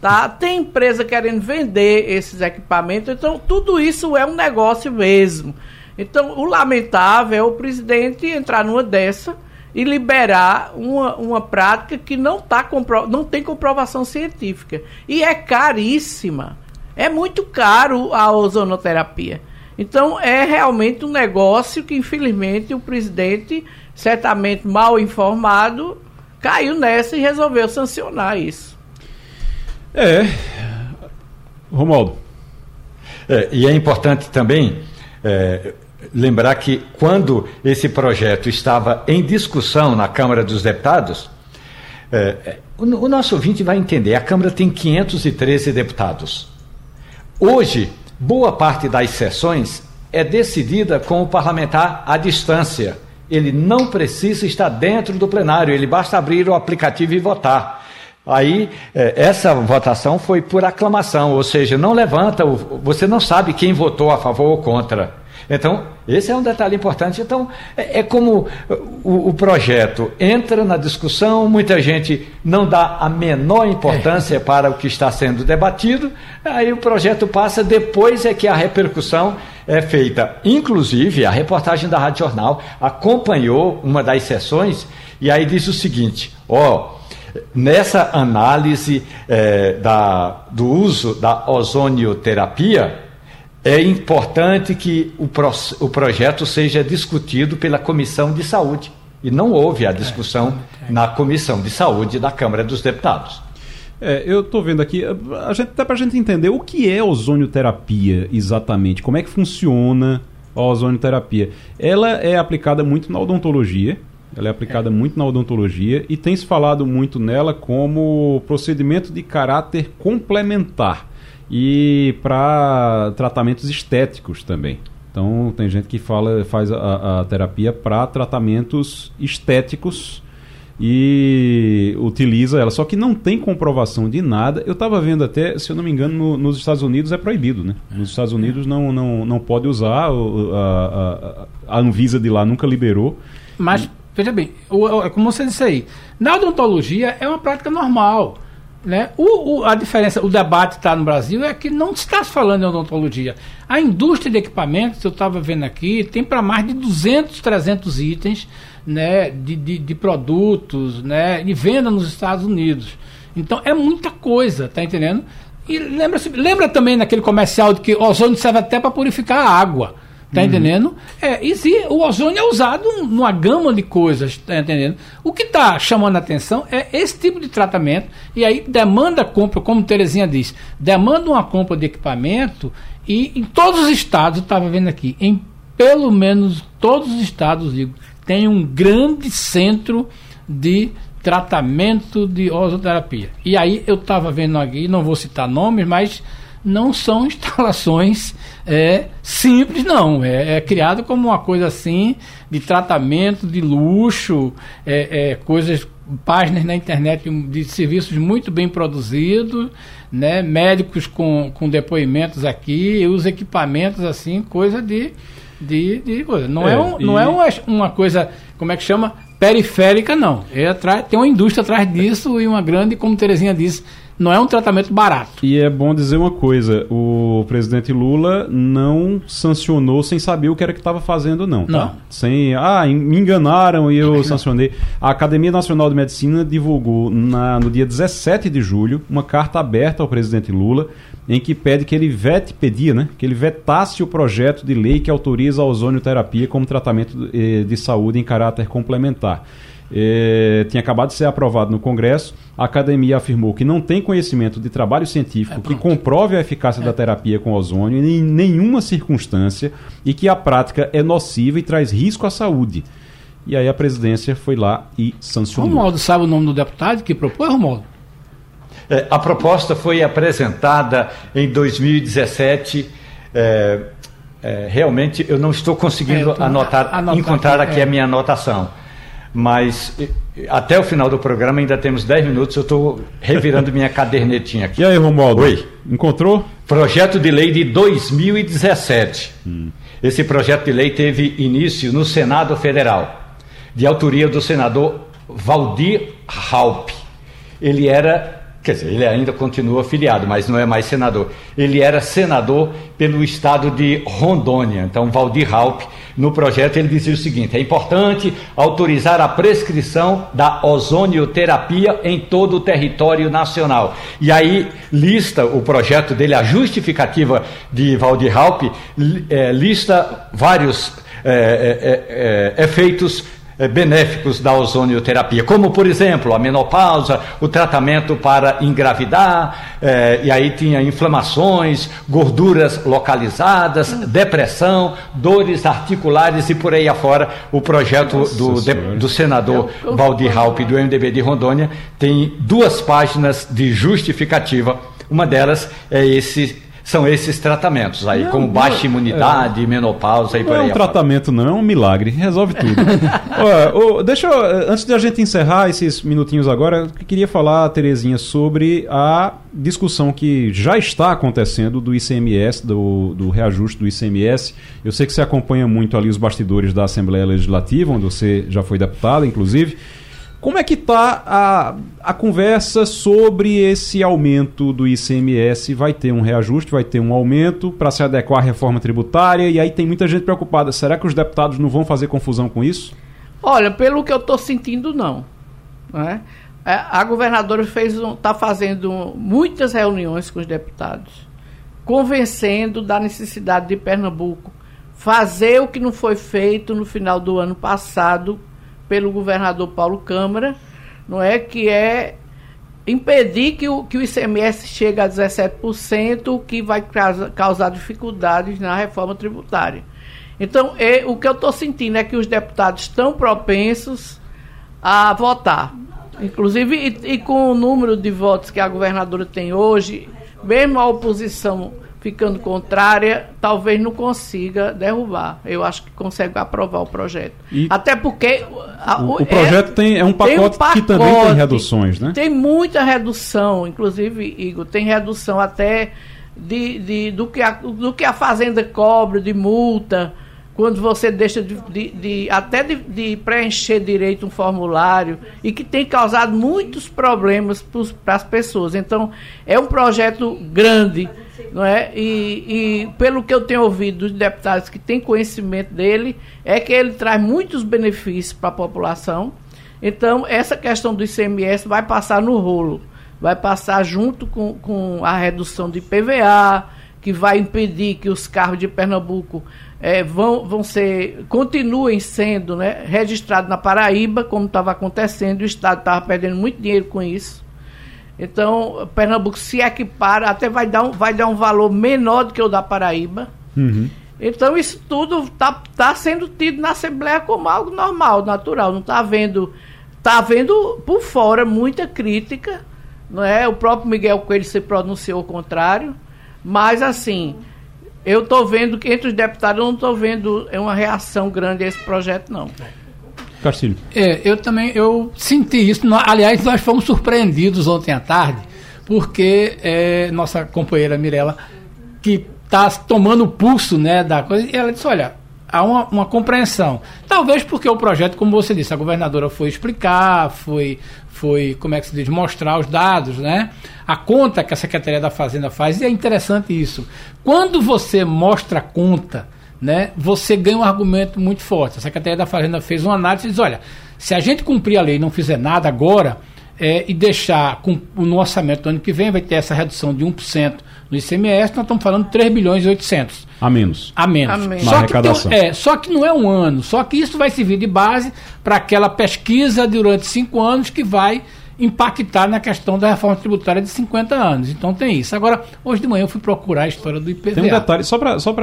Tá? Tem empresa querendo vender esses equipamentos, então tudo isso é um negócio mesmo. Então, o lamentável é o presidente entrar numa dessa e liberar uma, uma prática que não, tá compro, não tem comprovação científica. E é caríssima. É muito caro a ozonoterapia. Então, é realmente um negócio que, infelizmente, o presidente, certamente mal informado, caiu nessa e resolveu sancionar isso. É. Romualdo. É, e é importante também é, lembrar que, quando esse projeto estava em discussão na Câmara dos Deputados, é, o, o nosso ouvinte vai entender: a Câmara tem 513 deputados. Hoje, Boa parte das sessões é decidida com o parlamentar à distância. Ele não precisa estar dentro do plenário, ele basta abrir o aplicativo e votar. Aí, é, essa votação foi por aclamação, ou seja, não levanta, você não sabe quem votou a favor ou contra. Então, esse é um detalhe importante. Então, é, é como o, o, projeto entra na discussão, muita gente não dá a menor importância é. para o que está sendo debatido, aí o projeto passa, depois é que a repercussão é feita. Inclusive, a reportagem da Rádio Jornal acompanhou uma das sessões e aí diz o seguinte: ó. Nessa análise é, da, do uso da ozonioterapia, é importante que o, pro, o projeto seja discutido pela Comissão de Saúde. E não houve a discussão na Comissão de Saúde da Câmara dos Deputados. É, eu estou vendo aqui, a gente, até para a gente entender o que é ozonioterapia exatamente, como é que funciona a ozonioterapia. Ela é aplicada muito na odontologia, ela é aplicada é. muito na odontologia e tem se falado muito nela como procedimento de caráter complementar e para tratamentos estéticos também. Então tem gente que fala, faz a, a terapia para tratamentos estéticos e utiliza ela, só que não tem comprovação de nada. Eu estava vendo até, se eu não me engano, no, nos Estados Unidos é proibido, né? Nos Estados Unidos não, não, não pode usar, a, a, a Anvisa de lá nunca liberou. Mas, veja bem, é como você disse aí, na odontologia é uma prática normal. Né? O, o, a diferença, o debate está no Brasil é que não está se falando em odontologia. A indústria de equipamentos, eu estava vendo aqui, tem para mais de 200, 300 itens né, de, de, de, produtos né, de venda nos Estados Unidos. Então é muita coisa, tá entendendo? E lembra, lembra também naquele comercial de que ozônio serve até para purificar a água. Tá uhum. entendendo? É, e se, o ozônio é usado numa gama de coisas, tá entendendo? O que está chamando a atenção é esse tipo de tratamento, e aí demanda compra, como Terezinha diz, demanda uma compra de equipamento, e em todos os estados, eu estava vendo aqui, em pelo menos todos os estados, digo, tem um grande centro de tratamento de ozoterapia. E aí eu estava vendo aqui, não vou citar nomes, mas não são [LAUGHS] instalações é, simples, não. É, é, criado como uma coisa assim de tratamento, de luxo, é, é, coisas, páginas na internet de serviços muito bem produzidos, né? médicos com, com depoimentos aqui, os equipamentos assim, coisa de. De, de coisa. Não é, é um, e... não é uma, uma coisa, como é que chama? Periférica, não. É tem uma indústria atrás disso e uma grande, como Terezinha disse, não é um tratamento barato. E é bom dizer uma coisa: o presidente Lula não sancionou sem saber o que era que estava fazendo, não. Tá? Não. Sem, ah, me enganaram e eu sancionei. A Academia Nacional de Medicina divulgou na, no dia 17 de julho uma carta aberta ao presidente Lula em que pede que ele vete, pedia, né, que ele vetasse o projeto de lei que autoriza a ozonioterapia como tratamento de, eh, de saúde em caráter complementar. É, tinha acabado de ser aprovado no Congresso. A academia afirmou que não tem conhecimento de trabalho científico é, que comprove a eficácia é. da terapia com ozônio em nenhuma circunstância e que a prática é nociva e traz risco à saúde. e aí a presidência foi lá e sancionou. Romualdo sabe o nome do deputado que propôs, Romualdo? É, a proposta foi apresentada em 2017. É, é, realmente eu não estou conseguindo é, anotar, anotar, encontrar aqui, aqui a minha anotação. Mas até o final do programa ainda temos 10 minutos, eu estou revirando minha [LAUGHS] cadernetinha aqui. E aí, Romualdo? Oi. Encontrou? Projeto de lei de 2017. Hum. Esse projeto de lei teve início no Senado Federal, de autoria do senador Valdir Raup. Ele era Quer dizer, ele ainda continua afiliado, mas não é mais senador. Ele era senador pelo estado de Rondônia. Então, Valdir Raup, no projeto, ele dizia o seguinte: é importante autorizar a prescrição da ozonioterapia em todo o território nacional. E aí lista o projeto dele, a justificativa de Valdir Raup, é, lista vários é, é, efeitos é, benéficos da ozonioterapia, como por exemplo a menopausa, o tratamento para engravidar, é, e aí tinha inflamações, gorduras localizadas, depressão, dores articulares e por aí afora. O projeto do, de, do senador Valdir Raup do MDB de Rondônia tem duas páginas de justificativa. Uma delas é esse são esses tratamentos aí, não, como baixa não, imunidade, é, menopausa e por aí. Não é um tratamento, não, é um milagre, resolve tudo. [LAUGHS] Olha, deixa eu, antes de a gente encerrar esses minutinhos agora, eu queria falar, Terezinha, sobre a discussão que já está acontecendo do ICMS, do, do reajuste do ICMS. Eu sei que você acompanha muito ali os bastidores da Assembleia Legislativa, onde você já foi deputado, inclusive. Como é que está a, a conversa sobre esse aumento do ICMS? Vai ter um reajuste, vai ter um aumento para se adequar à reforma tributária e aí tem muita gente preocupada. Será que os deputados não vão fazer confusão com isso? Olha, pelo que eu estou sentindo, não. Né? A governadora está fazendo muitas reuniões com os deputados, convencendo da necessidade de Pernambuco fazer o que não foi feito no final do ano passado pelo governador Paulo Câmara, não é que é impedir que o, que o ICMS chegue a 17%, o que vai causar dificuldades na reforma tributária. Então, é, o que eu estou sentindo é que os deputados estão propensos a votar. Inclusive, e, e com o número de votos que a governadora tem hoje, mesmo a oposição ficando contrária, talvez não consiga derrubar. Eu acho que consegue aprovar o projeto. E Até porque. A, o, o, projeto é, tem, é um pacote, um pacote, que também tem reduções, né? Tem muita redução, inclusive, Igor, tem redução até de, de, do, que a, do que a Fazenda cobra de multa quando você deixa de, de, de até de, de, preencher direito um formulário e que tem causado muitos problemas para as pessoas. Então, é um projeto grande, não é? E, e, pelo que eu tenho ouvido dos deputados que têm conhecimento dele, é que ele traz muitos benefícios para a população. Então, essa questão do ICMS vai passar no rolo, vai passar junto com, com a redução de PVA, que vai impedir que os carros de Pernambuco é, vão, vão ser, continuem sendo né, registrados na Paraíba, como estava acontecendo, o Estado estava perdendo muito dinheiro com isso. Então, Pernambuco se equipara, até vai dar um, vai dar um valor menor do que o da Paraíba. Uhum. Então, isso tudo está tá sendo tido na Assembleia como algo normal, natural. Não está havendo. Está havendo por fora muita crítica. Não é? O próprio Miguel Coelho se pronunciou ao contrário. Mas, assim, eu estou vendo que entre os deputados eu não estou vendo uma reação grande a esse projeto, não. É, eu também eu senti isso. Aliás, nós fomos surpreendidos ontem à tarde, porque é, nossa companheira Mirella, que está tomando o pulso né, da coisa, ela disse, olha, há uma, uma, compreensão. Talvez porque o projeto, como você disse, a governadora foi explicar, foi, foi como é que se diz, mostrar os dados, né? A conta que a Secretaria da Fazenda faz, e é interessante isso. Quando você mostra a conta, né, você ganha um argumento muito forte. A Secretaria da Fazenda fez uma análise e diz, olha, se a gente cumprir a lei e não fizer nada agora, é, e deixar com, no orçamento do ano que vem, vai ter essa redução de 1% no ICMS, nós estamos falando de 3 bilhões e 800. A menos. A menos. A menos. Só, que tem, é, só que não é um ano, só que isso vai servir de base para aquela pesquisa durante cinco anos que vai impactar na questão da reforma tributária de 50 anos. Então tem isso. Agora, hoje de manhã eu fui procurar a história do IPVA. Tem um detalhe, só para só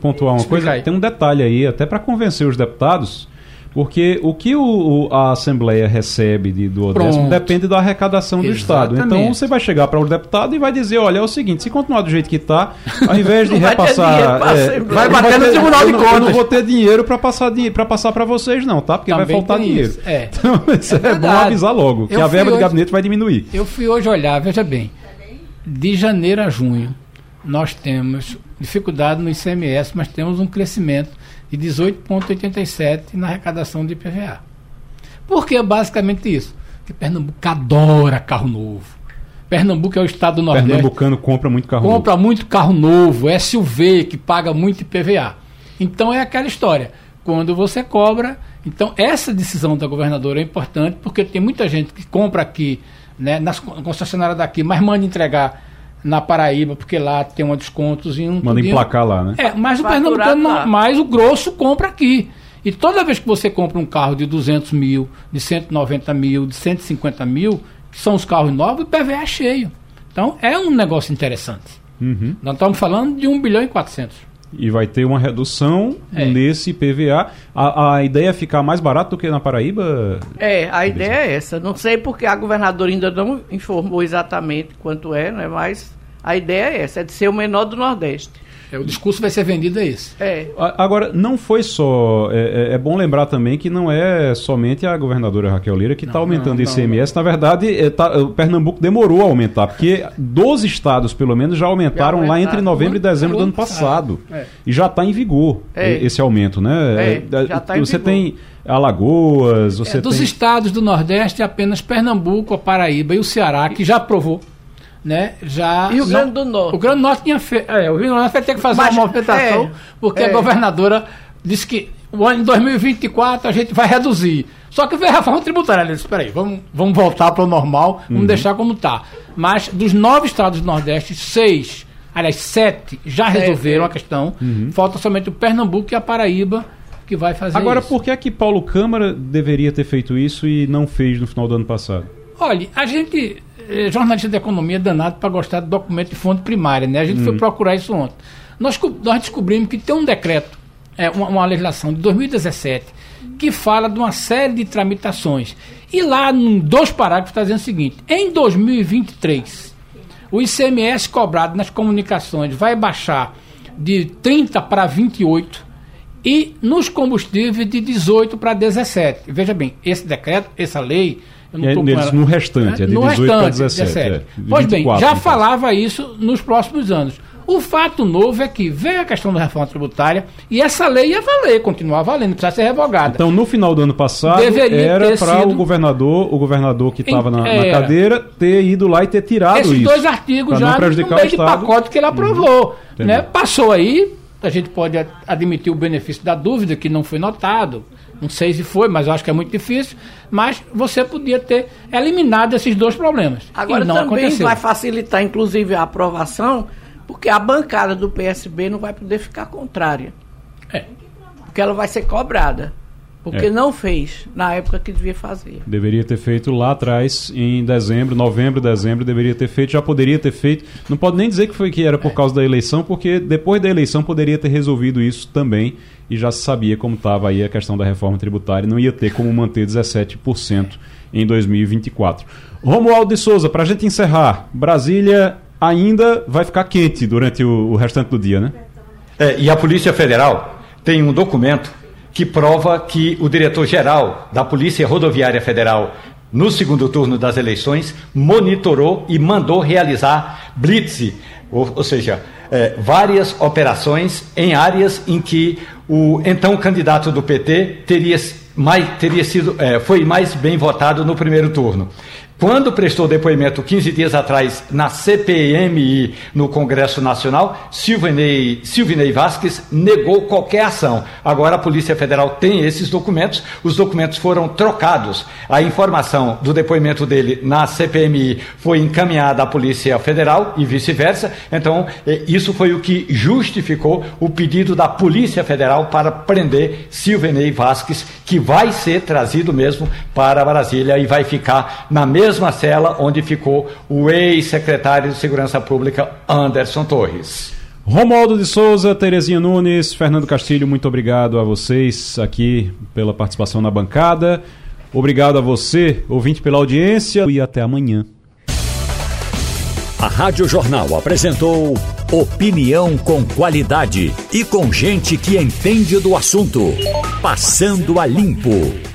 pontuar uma Explica coisa, aí. tem um detalhe aí, até para convencer os deputados, Porque o que o, o a Assembleia recebe de, do Odécimo depende da arrecadação Exatamente. do Estado. Então você vai chegar para o deputado e vai dizer: olha, é o seguinte, se continuar do jeito que está, ao invés de [LAUGHS] repassar. É, vai bater no Tribunal de Contas. Eu não vou ter dinheiro para passar para passar para vocês, não, tá? Porque Também vai faltar dinheiro. Isso. É. [LAUGHS] Então, é, é bom avisar logo, que a verba hoje, de gabinete vai diminuir. Eu fui hoje olhar, veja bem, de janeiro a junho, nós temos dificuldade no ICMS, mas temos um crescimento de 18,87% na arrecadação de IPVA. Por que basicamente isso? Porque Pernambuco adora carro novo. Pernambuco é o estado do Nordeste. Pernambucano compra muito carro compra novo. Compra muito carro novo, SUV que paga muito IPVA. Então é aquela história. Quando você cobra. Então, essa decisão da governadora é importante, porque tem muita gente que compra aqui, né, nas concessionárias daqui, mas manda entregar na Paraíba, porque lá tem um descontozinho. Manda emplacar lá, né? É, mas o pernambucano, mais o grosso compra aqui. E toda vez que você compra um carro de 200 mil, de 190 mil, de 150 mil, que são os carros novos, o PVA é cheio. Então é um negócio interessante. Uhum. Nós estamos falando de 1 bilhão e 400. E vai ter uma redução é. nesse PVA. A, a, ideia é ficar mais barato do que na Paraíba? É, a ideia é essa. Não sei porque a governadora ainda não informou exatamente quanto é, né, mas a ideia é essa, é de ser o menor do Nordeste. É, o discurso vai ser vendido a esse. É. Agora, não foi só. É, é, é, bom lembrar também que não é somente a governadora Raquel Lira que está aumentando não, ICMS. Não. Na verdade, é, tá, o Pernambuco demorou a aumentar, porque 12 estados, pelo menos, já aumentaram já lá entre novembro e dezembro do ano passado. É. E já está em vigor é. esse aumento, né? já está em Você vigor. tem. Alagoas, você é, dos tem... estados do Nordeste, apenas Pernambuco, a Paraíba e o Ceará, que já aprovou né, já... E o Grande do Norte? O Grande do Norte tinha feito... É, o Rio Grande do Norte vai ter que fazer Mas, uma movimentação, é, porque é. a governadora disse que o ano de 2024 a gente vai reduzir. Só que veio a reforma tributária. Ela disse, espera aí, vamos, vamos voltar para o normal, vamos uhum. deixar como está. Mas dos nove estados do Nordeste, seis, aliás, sete já resolveram a questão. Uhum. Falta somente o Pernambuco e a Paraíba que vai fazer Agora, isso. por que é que Paulo Câmara deveria ter feito isso e não fez no final do ano passado? Olha, a gente eh, jornalista de economia é danado para gostar de documento de fonte primária, né? A gente foi hum. procurar isso ontem. Nós, nós descobrimos que tem um decreto, é, uma, uma legislação de 2017, que fala de uma série de tramitações. E lá, em dois parágrafos, está dizendo o seguinte: em 2023, o ICMS cobrado nas comunicações vai baixar de 30 para 28 e nos combustíveis de 18 para 17. Veja bem, esse decreto, essa lei é, neles, no restante, é de no 18 restante, para 17. 17. É, pois bem, já falava isso nos próximos anos. O fato novo é que veio a questão da reforma tributária e essa lei ia valer, continuar valendo, precisa ser revogada. Então, no final do ano passado, Deveria era para o governador, o governador que estava na, na, cadeira, ter ido lá e ter tirado Esses isso. Esses dois artigos já no meio de pacote que ele aprovou. Uhum. Né? Passou aí, a gente pode admitir o benefício da dúvida, que não foi notado. Não sei se foi, mas eu acho que é muito difícil. Mas você podia ter eliminado esses dois problemas. Agora não também aconteceu. vai facilitar, inclusive, a aprovação, porque a bancada do PSB não vai poder ficar contrária. É. Porque ela vai ser cobrada. Porque é. não fez na época que devia fazer. Deveria ter feito lá atrás, em dezembro, novembro, dezembro, deveria ter feito, já poderia ter feito. Não pode nem dizer que foi que era por é. causa da eleição, porque depois da eleição poderia ter resolvido isso também e já se sabia como estava aí a questão da reforma tributária, não ia ter como manter 17% em 2024. Romualdo de Souza, para a gente encerrar, Brasília ainda vai ficar quente durante o, o restante do dia, né? É, e a Polícia Federal tem um documento que prova que o diretor-geral da Polícia Rodoviária Federal, no segundo turno das eleições, monitorou e mandou realizar blitz, ou, ou seja, é, várias operações em áreas em que o então candidato do PT teria, mais, teria sido, é, foi mais bem votado no primeiro turno. Quando prestou depoimento 15 dias atrás na CPMI no Congresso Nacional, Silvinei, Silvinei Vasquez negou qualquer ação. Agora a Polícia Federal tem esses documentos, os documentos foram trocados. A informação do depoimento dele na CPMI foi encaminhada à Polícia Federal e vice-versa. Então, eh, isso foi o que justificou o pedido da Polícia Federal para prender Silvinei Vasquez, que vai ser trazido mesmo para Brasília e vai ficar na mesma mesma cela onde ficou o ex-secretário de Segurança Pública Anderson Torres. Romualdo de Souza, Terezinha Nunes, Fernando Castilho, muito obrigado a vocês aqui pela participação na bancada. Obrigado a você, ouvinte, pela audiência e até amanhã. A Rádio Jornal apresentou opinião com qualidade e com gente que entende do assunto. Passando a limpo.